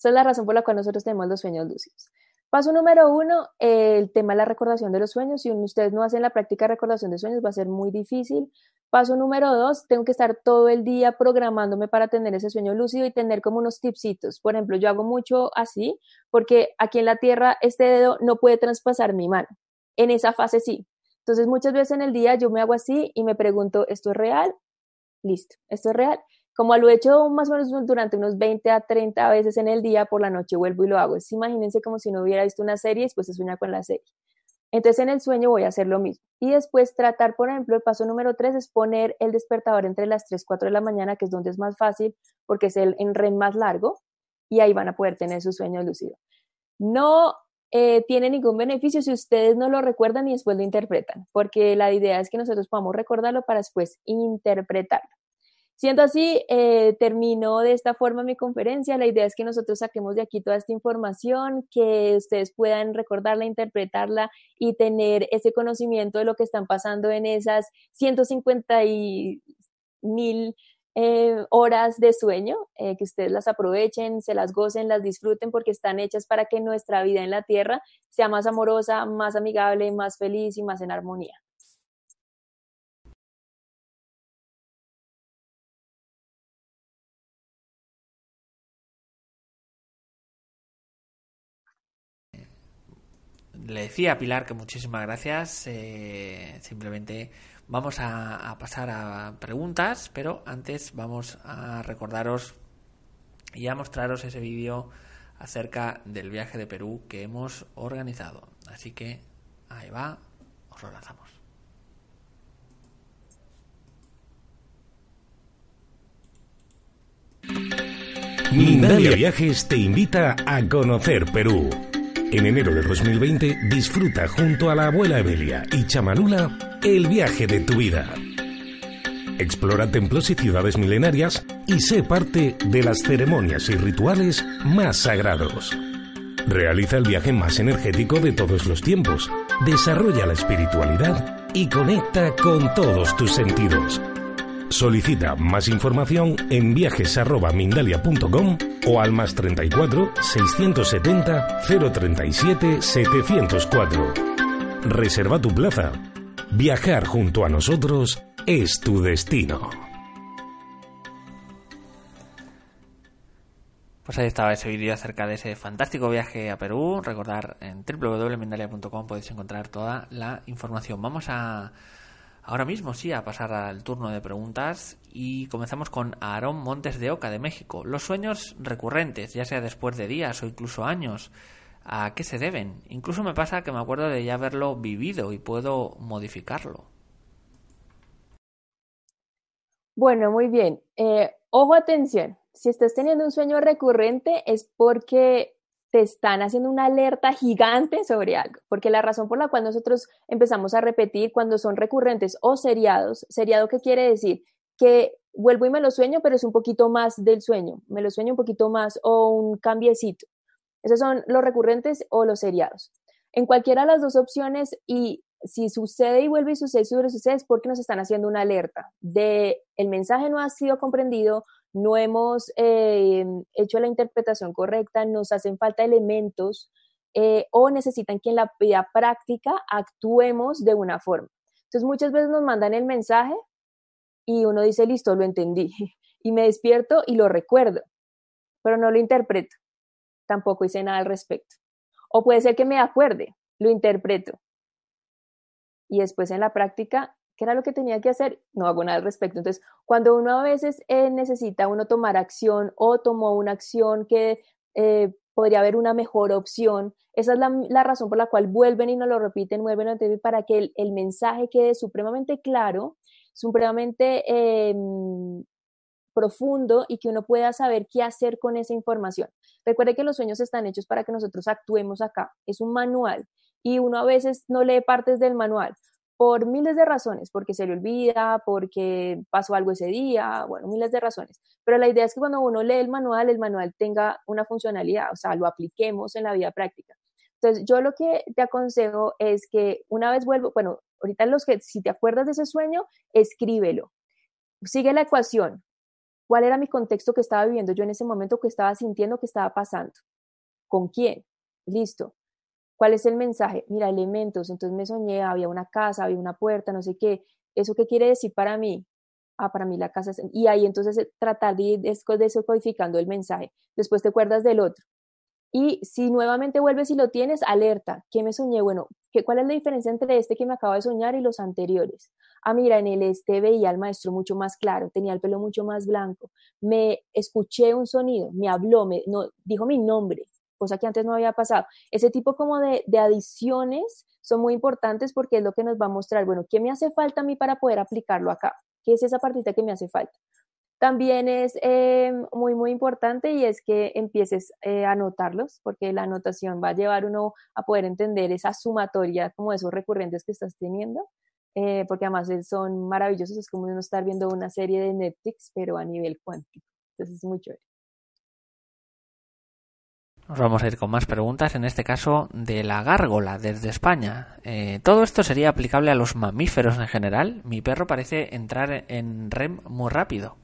Esa es la razón por la cual nosotros tenemos los sueños lúcidos. Paso número uno, el tema de la recordación de los sueños. Si ustedes no hacen la práctica de recordación de sueños, va a ser muy difícil. Paso número dos, tengo que estar todo el día programándome para tener ese sueño lúcido y tener como unos tipsitos. Por ejemplo, yo hago mucho así, porque aquí en la Tierra este dedo no puede traspasar mi mano. En esa fase sí. Entonces, muchas veces en el día yo me hago así y me pregunto, ¿esto es real? Listo, esto es real. Como lo he hecho más o menos durante unos 20 a 30 veces en el día, por la noche vuelvo y lo hago. Imagínense como si no hubiera visto una serie y después se sueña con la serie. Entonces en el sueño voy a hacer lo mismo. Y después tratar, por ejemplo, el paso número 3 es poner el despertador entre las 3, 4 de la mañana, que es donde es más fácil, porque es el en más largo, y ahí van a poder tener su sueño lúcido. No eh, tiene ningún beneficio si ustedes no lo recuerdan y después lo interpretan, porque la idea es que nosotros podamos recordarlo para después interpretarlo. Siendo así, eh, termino de esta forma mi conferencia. La idea es que nosotros saquemos de aquí toda esta información, que ustedes puedan recordarla, interpretarla y tener ese conocimiento de lo que están pasando en esas 150 mil eh, horas de sueño, eh, que ustedes las aprovechen, se las gocen, las disfruten porque están hechas para que nuestra vida en la tierra sea más amorosa, más amigable, más feliz y más en armonía. Le decía a Pilar que muchísimas gracias. Eh, simplemente vamos a, pasar a preguntas, pero antes vamos a recordaros y a mostraros ese vídeo acerca del viaje de Perú que hemos organizado. Así que ahí va, os lo lanzamos. Mindalia Viajes te invita a conocer Perú. En enero de 2020 disfruta junto a la abuela Evelia y Chamalula el viaje de tu vida. Explora templos y ciudades milenarias y sé parte de las ceremonias y rituales más sagrados. Realiza el viaje más energético de todos los tiempos, desarrolla la espiritualidad y conecta con todos tus sentidos. Solicita más información en viajes.mindalia.com o al más 34 670 037 704. Reserva tu plaza. Viajar junto a nosotros es tu destino. Pues ahí estaba ese vídeo acerca de ese fantástico viaje a Perú. Recordar en www.mindalia.com podéis encontrar toda la información. Vamos a Ahora mismo sí, a pasar al turno de preguntas y comenzamos con Aarón Montes de Oca de México. Los sueños recurrentes, ya sea después de días o incluso años, ¿a qué se deben? Incluso me pasa que me acuerdo de ya haberlo vivido y puedo modificarlo. Bueno, muy bien. Eh, ojo, atención. Si estás teniendo un sueño recurrente es porque te están haciendo una alerta gigante sobre algo, porque la razón por la cual nosotros empezamos a repetir cuando son recurrentes o seriados, seriado qué quiere decir que vuelvo y me lo sueño, pero es un poquito más del sueño, me lo sueño un poquito más o un cambiecito. Esos son los recurrentes o los seriados. En cualquiera de las dos opciones y si sucede y vuelve y sucede, sucede, sucede es porque nos están haciendo una alerta de el mensaje no ha sido comprendido, no hemos eh, hecho la interpretación correcta, nos hacen falta elementos eh, o necesitan que en la vida práctica actuemos de una forma. Entonces muchas veces nos mandan el mensaje y uno dice, listo, lo entendí, y me despierto y lo recuerdo, pero no lo interpreto, tampoco hice nada al respecto. O puede ser que me acuerde, lo interpreto. Y después en la práctica ¿Qué era lo que tenía que hacer? No hago nada al respecto. Entonces, cuando uno a veces eh, necesita uno tomar acción o tomó una acción que eh, podría haber una mejor opción, esa es la, razón por la cual vuelven y nos lo repiten, vuelven a TV para que el, mensaje quede supremamente claro, supremamente em, profundo y que uno pueda saber qué hacer con esa información. Recuerde que los sueños están hechos para que nosotros actuemos acá. Es un manual y uno a veces no lee partes del manual por miles de razones, porque se le olvida, porque pasó algo ese día, bueno, miles de razones. Pero la idea es que cuando uno lee el manual, el manual tenga una funcionalidad, o sea, lo apliquemos en la vida práctica. Entonces, yo lo que te aconsejo es que una vez vuelvo, bueno, ahorita los que, si te acuerdas de ese sueño, escríbelo. Sigue la ecuación. ¿Cuál era mi contexto que estaba viviendo yo en ese momento, que estaba sintiendo, que estaba pasando? ¿Con quién? Listo. ¿Cuál es el mensaje? Mira, elementos, entonces me soñé, había una casa, había una puerta, no sé qué. ¿Eso qué quiere decir para mí? Ah, para mí la casa es... Y ahí entonces eh, tratar de ir descodificando el mensaje. Después te acuerdas del otro. Y si nuevamente vuelves y lo tienes, alerta. ¿Qué me soñé? Bueno, ¿qué, ¿cuál es la diferencia entre este que me acabo de soñar y los anteriores? Ah, mira, en el este veía al maestro mucho más claro, tenía el pelo mucho más blanco. Me escuché un sonido, me habló, me no, dijo mi nombre, cosa que antes no había pasado. Ese tipo como de, de adiciones son muy importantes porque es lo que nos va a mostrar, bueno, ¿qué me hace falta a mí para poder aplicarlo acá? ¿Qué es esa partita que me hace falta? También es eh, muy, muy importante y es que empieces eh, a anotarlos, porque la anotación va a llevar uno a poder entender esa sumatoria como esos recurrentes que estás teniendo, eh, porque además son maravillosos, es como uno estar viendo una serie de Netflix, pero a nivel cuántico. Entonces es muy chévere. Nos vamos a ir con más preguntas, en este caso de la gárgola desde España. ¿Todo esto sería aplicable a los mamíferos en general? Mi perro parece entrar en REM muy rápido.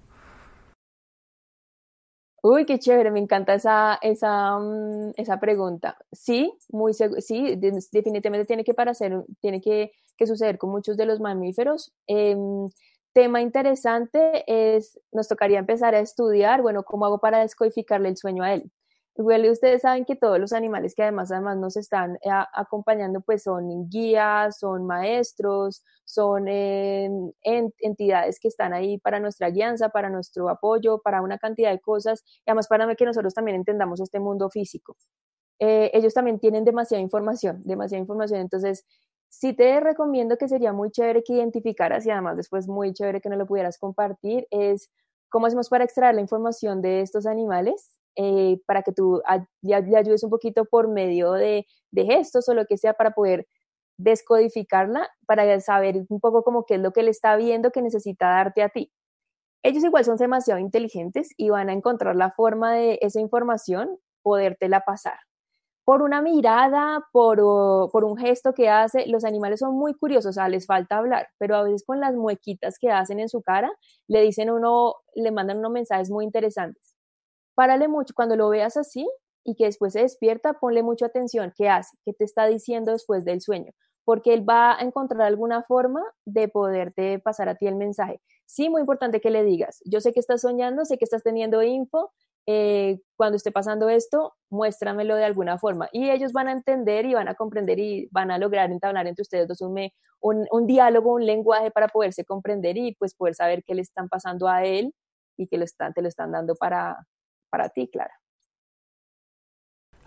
Uy, qué chévere, me encanta esa, esa, mm, esa pregunta. Sí, muy sí, definitivamente tiene que, hacer, tiene que, que, suceder con muchos de los mamíferos. Em, tema interesante es, nos tocaría empezar a estudiar, bueno, cómo hago para descodificarle el sueño a él. Igual ustedes saben que todos los animales que además además nos están eh, acompañando pues son guías, son maestros, son em, entidades que están ahí para nuestra guianza, para nuestro apoyo, para una cantidad de cosas y además para que nosotros también entendamos este mundo físico. Eh, ellos también tienen demasiada información, demasiada información, entonces sí te recomiendo que sería muy chévere que identificaras y además después muy chévere que no lo pudieras compartir es cómo hacemos para extraer la información de estos animales eh, para que tú le ayudes un poquito por medio de, gestos o lo que sea para poder descodificarla, para saber un poco como qué es lo que le está viendo que necesita darte a ti. Ellos igual son demasiado inteligentes y van a encontrar la forma de esa información podértela pasar. Por una mirada, por, por un gesto que hace, los animales son muy curiosos, o sea, les falta hablar, pero a veces con las muequitas que hacen en su cara, le dicen uno, le mandan unos mensajes muy interesantes párale mucho, cuando lo veas así y que después se despierta, ponle mucha atención, ¿qué hace? ¿Qué te está diciendo después del sueño? Porque él va a encontrar alguna forma de poderte pasar a ti el mensaje. Sí, muy importante que le digas, yo sé que estás soñando, sé que estás teniendo info, eh, cuando esté pasando esto, muéstramelo de alguna forma. Y ellos van a entender y van a comprender y van a lograr entablar entre ustedes dos un, un, un diálogo, un lenguaje para poderse comprender y pues poder saber qué le están pasando a él y que lo están, te lo están dando para, para ti, Clara.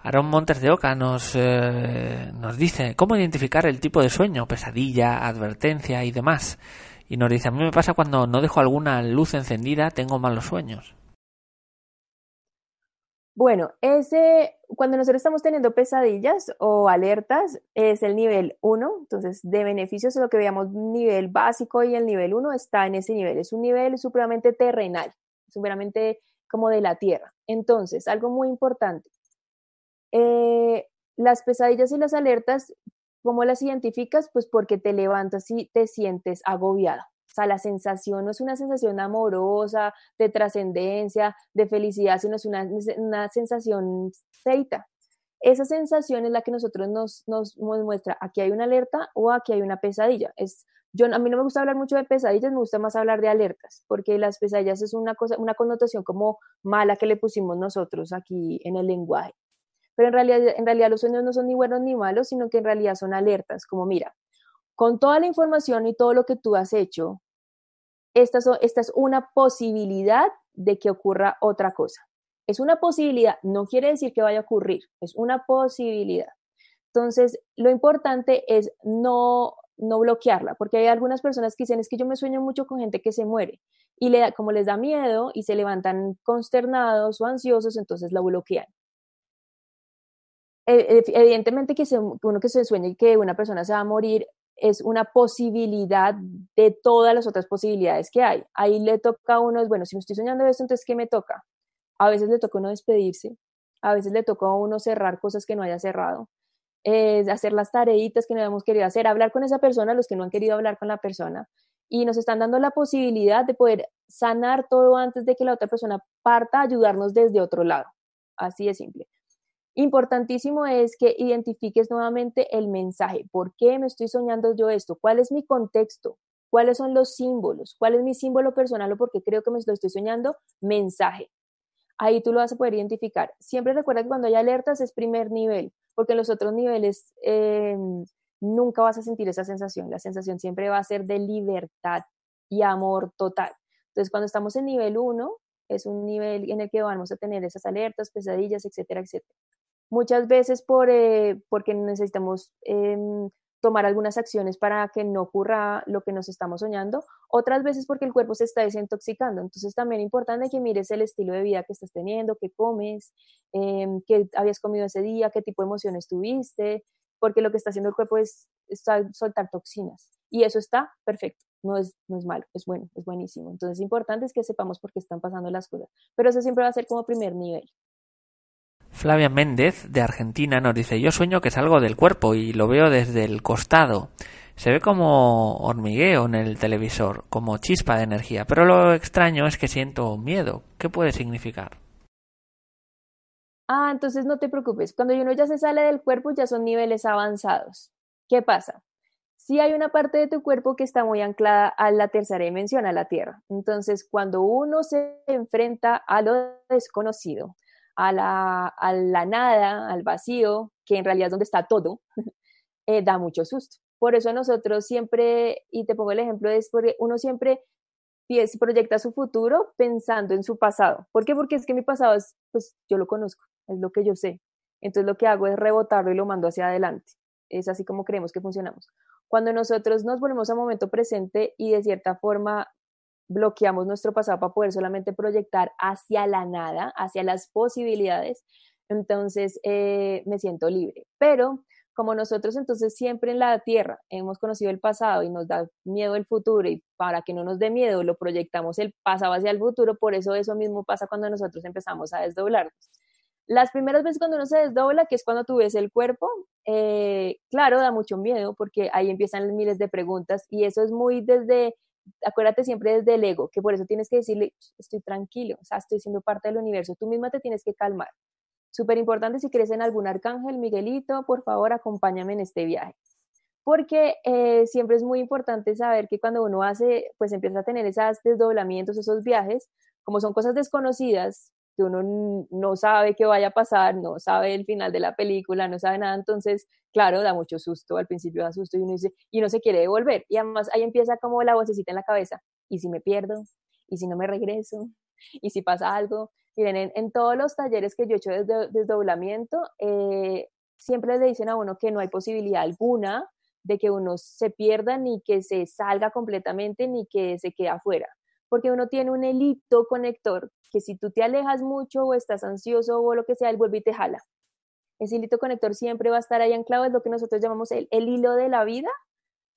Aaron Montes de Oca nos, eh, nos dice cómo identificar el tipo de sueño, pesadilla, advertencia y demás. Y nos dice, a mí me pasa cuando no dejo alguna luz encendida, tengo malos sueños. Bueno, ese, cuando nosotros estamos teniendo pesadillas o alertas, es el nivel 1. Entonces, de beneficios, lo que veíamos nivel básico y el nivel 1 está en ese nivel. Es un nivel supremamente terrenal, supremamente como de la tierra. Entonces, algo muy importante, eh, las pesadillas y las alertas, ¿cómo las identificas? Pues porque te levantas y te sientes agobiada. O sea, la sensación no es una sensación amorosa, de trascendencia, de felicidad, sino es una, una sensación feita. Esa sensación es la que nosotros nos, nos, nos muestra, aquí hay una alerta o aquí hay una pesadilla. Es yo, a mí no me gusta hablar mucho de pesadillas, me gusta más hablar de alertas, porque las pesadillas es una, cosa, una connotación como mala que le pusimos nosotros aquí en el lenguaje. Pero en realidad, en realidad los sueños no son ni buenos ni malos, sino que en realidad son alertas, como mira, con toda la información y todo lo que tú has hecho, esta, esta es una posibilidad de que ocurra otra cosa. Es una posibilidad, no quiere decir que vaya a ocurrir, es una posibilidad. Entonces, lo importante es no no bloquearla, porque hay algunas personas que dicen es que yo me sueño mucho con gente que se muere y le como les da miedo y se levantan consternados o ansiosos, entonces la bloquean. E, e, evidentemente que uno que se sueña que una persona se va a morir es una posibilidad de todas las otras posibilidades que hay. Ahí le toca a uno, bueno, si me estoy soñando esto, entonces ¿qué me toca? A veces le toca a uno despedirse, a veces le toca a uno cerrar cosas que no haya cerrado, hacer las tareitas que no habíamos querido hacer, hablar con esa persona, los que no han querido hablar con la persona. Y nos están dando la posibilidad de poder sanar todo antes de que la otra persona parta ayudarnos desde otro lado. Así de simple. Importantísimo es que identifiques nuevamente el mensaje. ¿Por qué me estoy soñando yo esto? ¿Cuál es mi contexto? ¿Cuáles son los símbolos? ¿Cuál es mi símbolo personal o por qué creo que me lo estoy soñando? Mensaje. Ahí tú lo vas a poder identificar. Siempre recuerda que cuando hay alertas es primer nivel, porque en los otros niveles em, nunca vas a sentir esa sensación. La sensación siempre va a ser de libertad y amor total. Entonces, cuando estamos en nivel 1, es un nivel en el que vamos a tener esas alertas, pesadillas, etcétera, etcétera muchas veces por, eh, porque necesitamos em, tomar algunas acciones para que no ocurra lo que nos estamos soñando, otras veces porque el cuerpo se está desintoxicando. Entonces también es importante que mires el estilo de vida que estás teniendo, qué comes, em, qué habías comido ese día, qué tipo de emociones tuviste, porque lo que está haciendo el cuerpo es, es soltar toxinas. Y eso está perfecto, no es, no es malo, es bueno, es buenísimo. Entonces, importante es que sepamos por qué están pasando las cosas. Pero eso siempre va a ser como primer nivel. Flavia Méndez, de Argentina, nos dice, yo sueño que salgo del cuerpo y lo veo desde el costado. Se ve como hormigueo en el televisor, como chispa de energía, pero lo extraño es que siento miedo. ¿Qué puede significar? Ah, entonces no te preocupes. Cuando uno ya se sale del cuerpo ya son niveles avanzados. ¿Qué pasa? Si hay una parte de tu cuerpo que está muy anclada a la tercera dimensión, a la Tierra. Entonces, cuando uno se enfrenta a lo desconocido, a la, a la nada, al vacío, que en realidad es donde está todo, eh, da mucho susto. Por eso nosotros siempre, y te pongo el ejemplo, es porque uno siempre proyecta su futuro pensando en su pasado. ¿Por qué? Porque es que mi pasado es, pues yo lo conozco, es lo que yo sé. Entonces lo que hago es rebotarlo y lo mando hacia adelante. Es así como creemos que funcionamos. Cuando nosotros nos volvemos a momento presente y de cierta forma bloqueamos nuestro pasado para poder solamente proyectar hacia la nada, hacia las posibilidades, entonces eh, me siento libre. Pero como nosotros entonces siempre en la tierra hemos conocido el pasado y nos da miedo el futuro y para que no nos dé miedo lo proyectamos el pasado hacia el futuro, por eso eso mismo pasa cuando nosotros empezamos a desdoblarnos. Las primeras veces cuando uno se desdobla, que es cuando tú ves el cuerpo, eh, claro, da mucho miedo porque ahí empiezan miles de preguntas y eso es muy desde acuérdate siempre desde el ego, que por eso tienes que decirle, estoy tranquilo, o sea, estoy siendo parte del universo, tú misma te tienes que calmar. Súper importante, si crees en algún arcángel, Miguelito, por favor, acompáñame en este viaje. Porque eh, siempre es muy importante saber que cuando uno hace, pues empieza a tener esos desdoblamientos, esos viajes, como son cosas desconocidas, que uno no sabe qué vaya a pasar, no sabe el final de la película, no sabe nada, entonces, claro, da mucho susto, al principio da susto y uno, dice, y uno se quiere devolver. Y además ahí empieza como la vocecita en la cabeza, ¿y si me pierdo? ¿Y si no me regreso? ¿Y si pasa algo? Miren, en, todos los talleres que yo he hecho de desdoblamiento, eh, siempre le dicen a uno que no hay posibilidad alguna de que uno se pierda, ni que se salga completamente, ni que se quede afuera porque uno tiene un hilito conector que si tú te alejas mucho o estás ansioso o lo que sea, él vuelve y te jala. Ese hilito conector siempre va a estar ahí anclado, es lo que nosotros llamamos el, el hilo de la vida.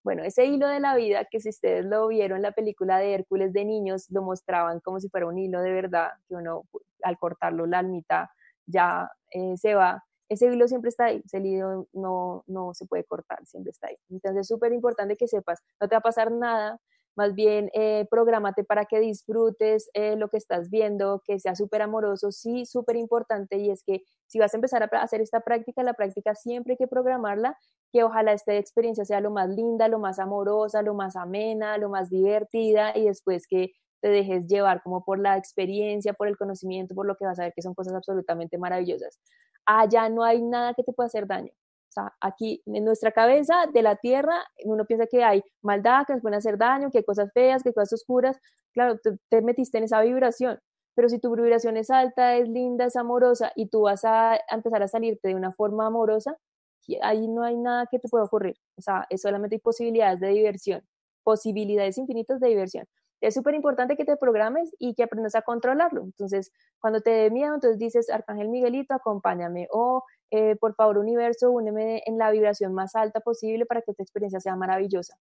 Bueno, ese hilo de la vida, que si ustedes lo vieron en la película de Hércules de niños, lo mostraban como si fuera un hilo de verdad, que uno al cortarlo la almita ya eh, se va. Ese hilo siempre está ahí, ese hilo no, no se puede cortar, siempre está ahí. Entonces es súper importante que sepas, no te va a pasar nada más bien eh, prográmate para que disfrutes eh, lo que estás viendo, que sea súper amoroso, sí, súper importante, y es que si vas a empezar a hacer esta práctica, la práctica siempre hay que programarla, que ojalá esta experiencia sea lo más linda, lo más amorosa, lo más amena, lo más divertida, y después que te dejes llevar como por la experiencia, por el conocimiento, por lo que vas a ver que son cosas absolutamente maravillosas. Allá no hay nada que te pueda hacer daño. O sea, aquí en nuestra cabeza de la tierra, uno piensa que hay maldad, que nos pueden hacer daño, que hay cosas feas, que hay cosas oscuras. Claro, te, metiste en esa vibración. Pero si tu vibración es alta, es linda, es amorosa y tú vas a, empezar a salirte de una forma amorosa, ahí no hay nada que te pueda ocurrir. O sea, es solamente hay posibilidades de diversión, posibilidades infinitas de diversión. Es súper importante que te programes y que aprendas a controlarlo. Entonces, cuando te dé miedo, entonces dices, Arcángel Miguelito, acompáñame. O eh, por favor universo, úneme en la vibración más alta posible para que esta experiencia sea maravillosa.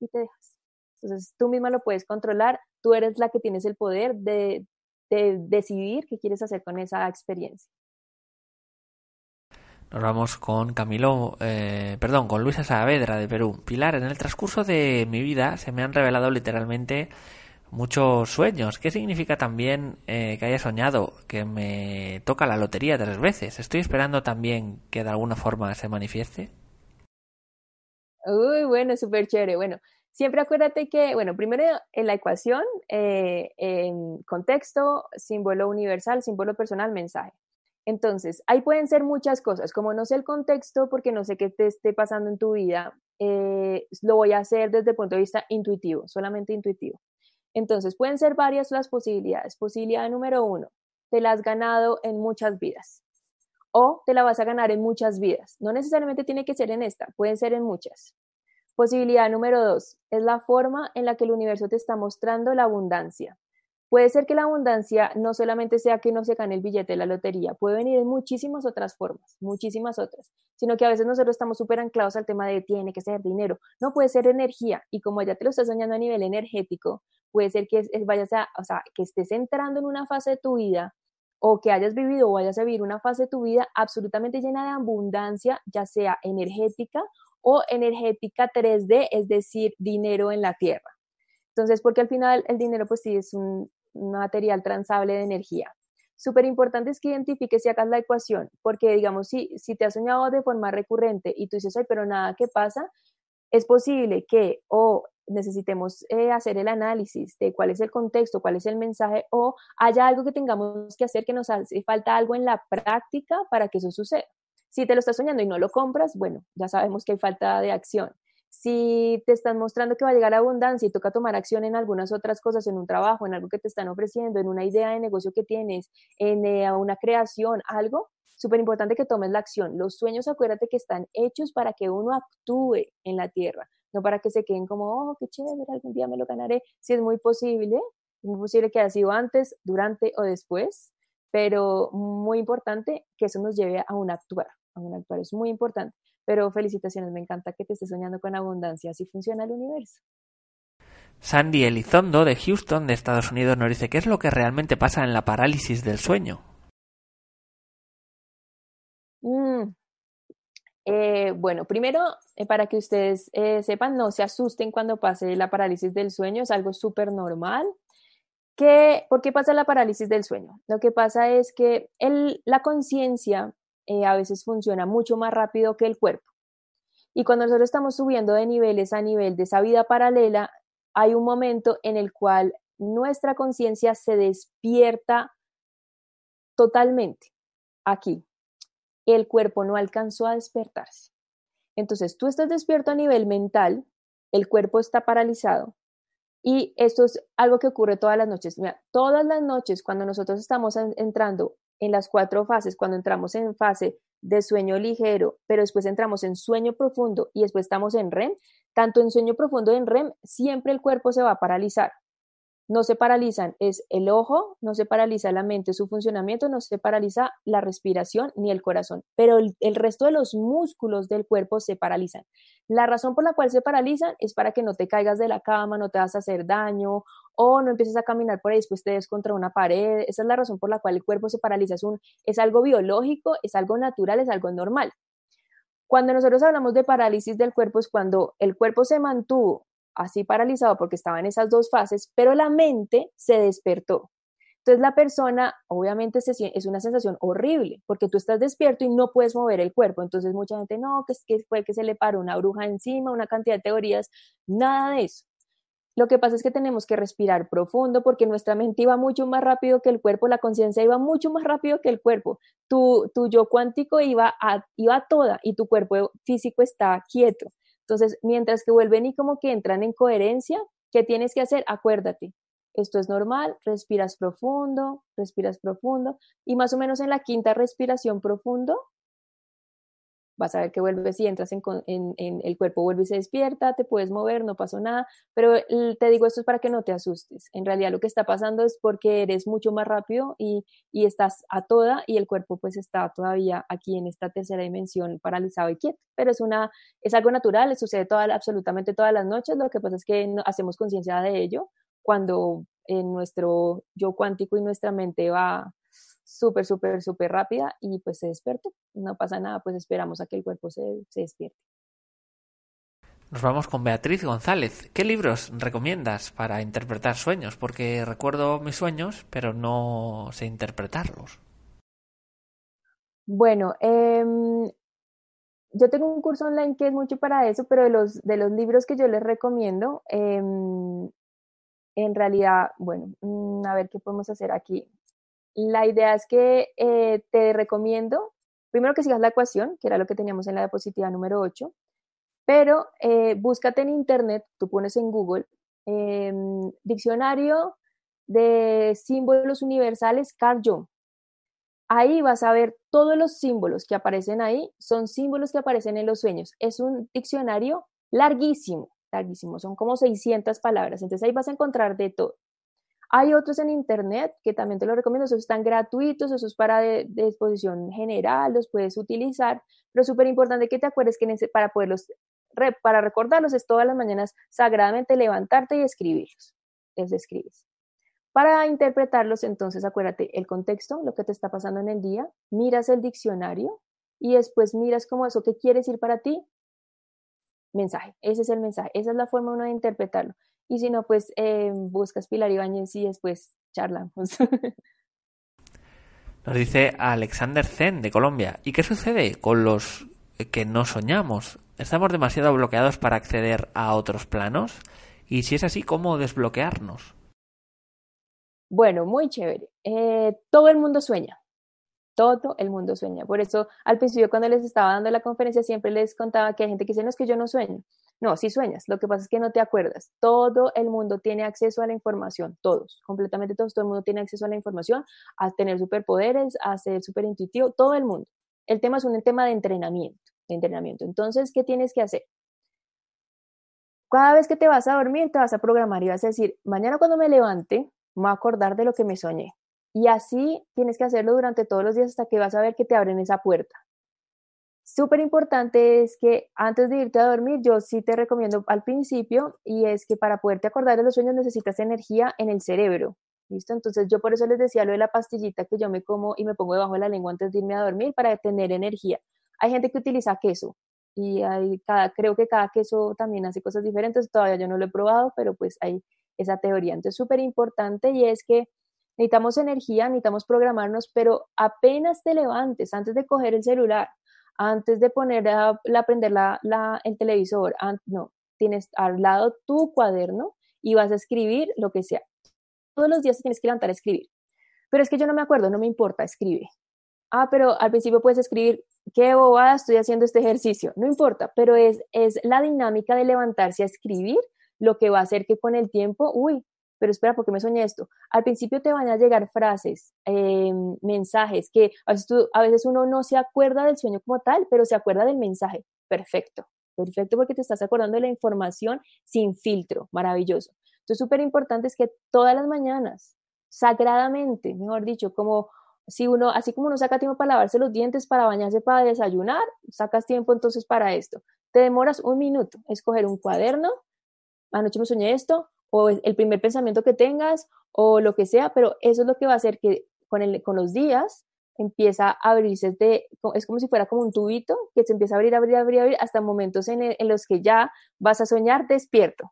Y te dejas. Entonces tú misma lo puedes controlar, tú eres la que tienes el poder de, decidir qué quieres hacer con esa experiencia. Nos vamos con Camilo, eh, perdón, con Luisa Saavedra de Perú. Pilar, en el transcurso de mi vida se me han revelado literalmente muchos sueños. ¿Qué significa también eh, que haya soñado que me toca la lotería tres veces? ¿Estoy esperando también que de alguna forma se manifieste? Uy, bueno, súper chévere. Bueno, siempre acuérdate que, bueno, primero en la ecuación, eh, en contexto, símbolo universal, símbolo personal, mensaje. Entonces, ahí pueden ser muchas cosas. Como no sé el contexto, porque no sé qué te esté pasando en tu vida, eh, lo voy a hacer desde el punto de vista intuitivo, solamente intuitivo. Entonces, pueden ser varias las posibilidades. Posibilidad número uno, te la has ganado en muchas vidas o te la vas a ganar en muchas vidas. No necesariamente tiene que ser en esta, pueden ser en muchas. Posibilidad número dos, es la forma en la que el universo te está mostrando la abundancia. Puede ser que la abundancia no solamente sea que no se gane el billete de la lotería, puede venir en muchísimas otras formas, muchísimas otras, sino que a veces nosotros estamos súper anclados al tema de tiene que ser dinero, no puede ser energía, y como ya te lo estás soñando a nivel energético, puede ser que vayas a, o sea, que estés entrando en una fase de tu vida o que hayas vivido o vayas a vivir una fase de tu vida absolutamente llena de abundancia, ya sea energética o energética 3D, es decir, dinero en la tierra. Entonces, porque al final el dinero pues sí es un, material transable de energía. Súper importante es que identifiques y hagas la ecuación, porque digamos, si, si te has soñado de forma recurrente y tú dices, ay, pero nada, ¿qué pasa? Es posible que o necesitemos eh, hacer el análisis de cuál es el contexto, cuál es el mensaje, o haya algo que tengamos que hacer que nos hace falta algo en la práctica para que eso suceda. Si te lo estás soñando y no lo compras, bueno, ya sabemos que hay falta de acción. Si te están mostrando que va a llegar abundancia y toca tomar acción en algunas otras cosas, en un trabajo, en algo que te están ofreciendo, en una idea de negocio que tienes, en eh, una creación, algo, súper importante que tomes la acción. Los sueños, acuérdate que están hechos para que uno actúe en la tierra, no para que se queden como, oh, qué chévere, algún día me lo ganaré. Si es muy posible, es muy posible que haya sido antes, durante o después, pero muy importante que eso nos lleve a un actuar, a un actuar es muy importante. Pero felicitaciones, me encanta que te estés soñando con abundancia, así funciona el universo. Sandy Elizondo de Houston, de Estados Unidos, nos dice, ¿qué es lo que realmente pasa en la parálisis del sueño? Mm, eh, bueno, primero, eh, para que ustedes eh, sepan, no se asusten cuando pase la parálisis del sueño, es algo súper normal. ¿Qué, ¿Por qué pasa la parálisis del sueño? Lo que pasa es que el, la conciencia eh, a veces funciona mucho más rápido que el cuerpo. Y cuando nosotros estamos subiendo de niveles a nivel de esa vida paralela, hay un momento en el cual nuestra conciencia se despierta totalmente aquí. El cuerpo no alcanzó a despertarse. Entonces, tú estás despierto a nivel mental, el cuerpo está paralizado. Y esto es algo que ocurre todas las noches. todas las noches cuando nosotros estamos entrando en las cuatro fases, cuando entramos en fase de sueño ligero, pero después entramos en sueño profundo y después estamos en REM, tanto en sueño profundo y en REM, siempre el cuerpo se va a paralizar no se paralizan, es el ojo, no se paraliza la mente, su funcionamiento, no se paraliza la respiración ni el corazón, pero el, resto de los músculos del cuerpo se paralizan. La razón por la cual se paralizan es para que no te caigas de la cama, no te vas a hacer daño o no empieces a caminar por ahí, después te des contra una pared. Esa es la razón por la cual el cuerpo se paraliza. Es, un, es algo biológico, es algo natural, es algo normal. Cuando nosotros hablamos de parálisis del cuerpo es cuando el cuerpo se mantuvo así paralizado porque estaba en esas dos fases, pero la mente se despertó. Entonces la persona, obviamente, es una sensación horrible, porque tú estás despierto y no puedes mover el cuerpo. Entonces mucha gente, no, que, que fue que se le paró una bruja encima, una cantidad de teorías, nada de eso. Lo que pasa es que tenemos que respirar profundo porque nuestra mente iba mucho más rápido que el cuerpo, la conciencia iba mucho más rápido que el cuerpo. Tu, tu yo cuántico iba a, iba toda y tu cuerpo físico está quieto. Entonces, mientras que vuelven y como que entran en coherencia, ¿qué tienes que hacer? Acuérdate, esto es normal, respiras profundo, respiras profundo y más o menos en la quinta respiración profundo vas a ver que vuelves y entras en, el cuerpo, vuelve y se despierta, te puedes mover, no pasó nada, pero te digo esto es para que no te asustes. En realidad lo que está pasando es porque eres mucho más rápido y, estás a toda y el cuerpo pues está todavía aquí en esta tercera dimensión paralizado y quieto, pero es, una, es algo natural, sucede absolutamente todas las noches, lo que pasa es que hacemos conciencia de ello cuando en nuestro yo cuántico y nuestra mente va súper, súper, súper rápida y pues se despertó. No pasa nada, pues esperamos a que el cuerpo se, se despierte. Nos vamos con Beatriz González. ¿Qué libros recomiendas para interpretar sueños? Porque recuerdo mis sueños, pero no sé interpretarlos. Bueno, em, yo tengo un curso online que es mucho para eso, pero de los, de los libros que yo les recomiendo, em, en realidad, bueno, mm, a ver qué podemos hacer aquí. La idea es que eh, te recomiendo, primero que sigas la ecuación, que era lo que teníamos en la diapositiva número 8, pero eh, búscate en internet, tú pones en Google, em, diccionario de símbolos universales Carl Jung. Ahí vas a ver todos los símbolos que aparecen ahí, son símbolos que aparecen en los sueños. Es un diccionario larguísimo, larguísimo, son como 600 palabras, entonces ahí vas a encontrar de todo. Hay otros en internet que también te lo recomiendo, esos están gratuitos, esos para de, exposición general, los puedes utilizar, pero súper importante que te acuerdes que para poderlos, para recordarlos es todas las mañanas sagradamente levantarte y escribirlos. Les escribes. Para interpretarlos, entonces acuérdate el contexto, lo que te está pasando en el día, miras el diccionario y después miras como eso, ¿qué quiere decir para ti? Mensaje, ese es el mensaje, esa es la forma uno de interpretarlo. Y si no, pues eh, buscas Pilar Ibáñez y después charlamos. Nos dice Alexander Zen de Colombia. ¿Y qué sucede con los que no soñamos? ¿Estamos demasiado bloqueados para acceder a otros planos? Y si es así, ¿cómo desbloquearnos? Bueno, muy chévere. Eh, todo el mundo sueña. Todo el mundo sueña. Por eso, al principio, cuando les estaba dando la conferencia, siempre les contaba que hay gente que dice, no, es que yo no sueño. No, sí sueñas, lo que pasa es que no te acuerdas. Todo el mundo tiene acceso a la información, todos, completamente todos, todo el mundo tiene acceso a la información, a tener superpoderes, a ser súper intuitivo, todo el mundo. El tema es un tema de entrenamiento, de entrenamiento. Entonces, ¿qué tienes que hacer? Cada vez que te vas a dormir, te vas a programar y vas a decir, mañana cuando me levante, me voy a acordar de lo que me soñé. Y así tienes que hacerlo durante todos los días hasta que vas a ver que te abren esa puerta súper importante es que antes de irte a dormir, yo sí te recomiendo al principio, y es que para poderte acordar de los sueños necesitas energía en el cerebro. ¿Listo? Entonces yo por eso les decía lo de la pastillita que yo me como y me pongo debajo de la lengua antes de irme a dormir para tener energía. Hay gente que utiliza queso y hay cada, creo que cada queso también hace cosas diferentes, todavía yo no lo he probado, pero pues hay esa teoría. Entonces súper importante y es que necesitamos energía, necesitamos programarnos, pero apenas te levantes, antes de coger el celular, antes de poner a, aprender la, el televisor, no, tienes al lado tu cuaderno y vas a escribir lo que sea. Todos los días tienes que levantar a escribir. Pero es que yo no me acuerdo, no me importa, escribe. Ah, pero al principio puedes escribir, qué bobada, estoy haciendo este ejercicio. No importa, pero es, es la dinámica de levantarse a escribir lo que va a hacer que con el tiempo, uy, pero espera, porque me soñé esto? Al principio te van a llegar frases, em, mensajes, que a veces, a veces uno no se acuerda del sueño como tal, pero se acuerda del mensaje. Perfecto, perfecto porque te estás acordando de la información sin filtro, maravilloso. Entonces, súper importante es que todas las mañanas, sagradamente, mejor dicho, como si uno, así como uno saca tiempo para lavarse los dientes, para bañarse, para desayunar, sacas tiempo entonces para esto. Te demoras un minuto, escoger un cuaderno, anoche me soñé esto, o el primer pensamiento que tengas o lo que sea, pero eso es lo que va a hacer que con, el, con los días empieza a abrirse, de, es como si fuera como un tubito que se empieza a abrir, abrir, abrir, abrir hasta momentos en, en los que ya vas a soñar despierto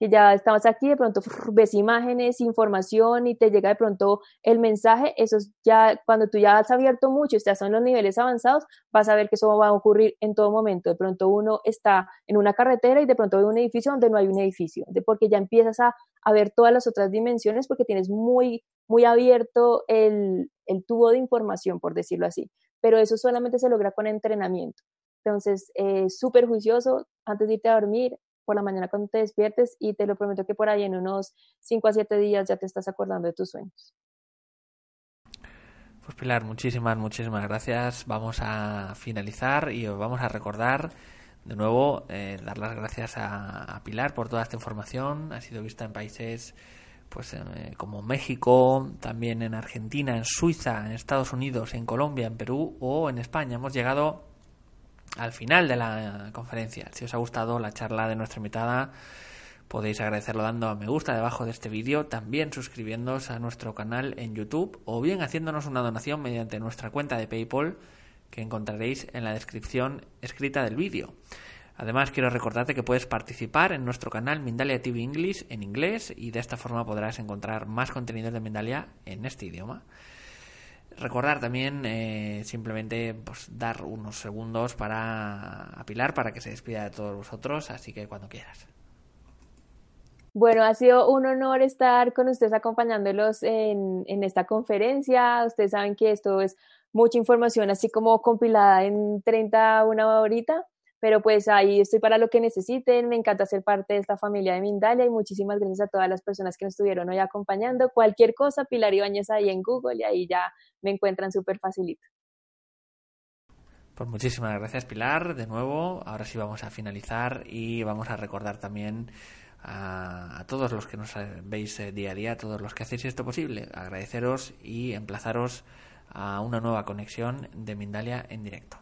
que ya estamos aquí, de pronto ves imágenes, información y te llega de pronto el mensaje, eso es ya cuando tú ya has abierto mucho, estás en los niveles avanzados, vas a ver que eso va a ocurrir en todo momento. De pronto uno está en una carretera y de pronto ve un edificio donde no hay un edificio, de, porque ya empiezas a, a, ver todas las otras dimensiones porque tienes muy, muy abierto el, el tubo de información, por decirlo así. Pero eso solamente se logra con entrenamiento. Entonces, eh, súper juicioso, antes de irte a dormir, por la mañana cuando te despiertes y te lo prometo que por ahí en unos 5 a 7 días ya te estás acordando de tus sueños. Pues Pilar, muchísimas, muchísimas gracias. Vamos a finalizar y os vamos a recordar de nuevo, eh, dar las gracias a, Pilar por toda esta información. Ha sido vista en países pues eh, como México, también en Argentina, en Suiza, en Estados Unidos, en Colombia, en Perú o en España. Hemos llegado al final de la conferencia. Si os ha gustado la charla de nuestra invitada, podéis agradecerlo dando a me gusta debajo de este vídeo, también suscribiéndoos a nuestro canal en YouTube o bien haciéndonos una donación mediante nuestra cuenta de PayPal que encontraréis en la descripción escrita del vídeo. Además, quiero recordarte que puedes participar en nuestro canal Mindalia TV English en inglés y de esta forma podrás encontrar más contenido de Mindalia en este idioma. Recordar también eh, simplemente pues, dar unos segundos para apilar para que se despida de todos vosotros, así que cuando quieras. Bueno, ha sido un honor estar con ustedes acompañándolos en, en esta conferencia. Ustedes saben que esto es mucha información así como compilada en 30, una horita, pero pues ahí estoy para lo que necesiten. Me encanta ser parte de esta familia de Mindalia y muchísimas gracias a todas las personas que nos estuvieron hoy acompañando. Cualquier cosa, Pilar Ibáñez ahí en Google y ahí ya me encuentran súper facilito. Pues muchísimas gracias Pilar, de nuevo. Ahora sí vamos a finalizar y vamos a recordar también a, todos los que nos veis eh, día a día, a todos los que hacéis esto posible, agradeceros y emplazaros a una nueva conexión de Mindalia en directo.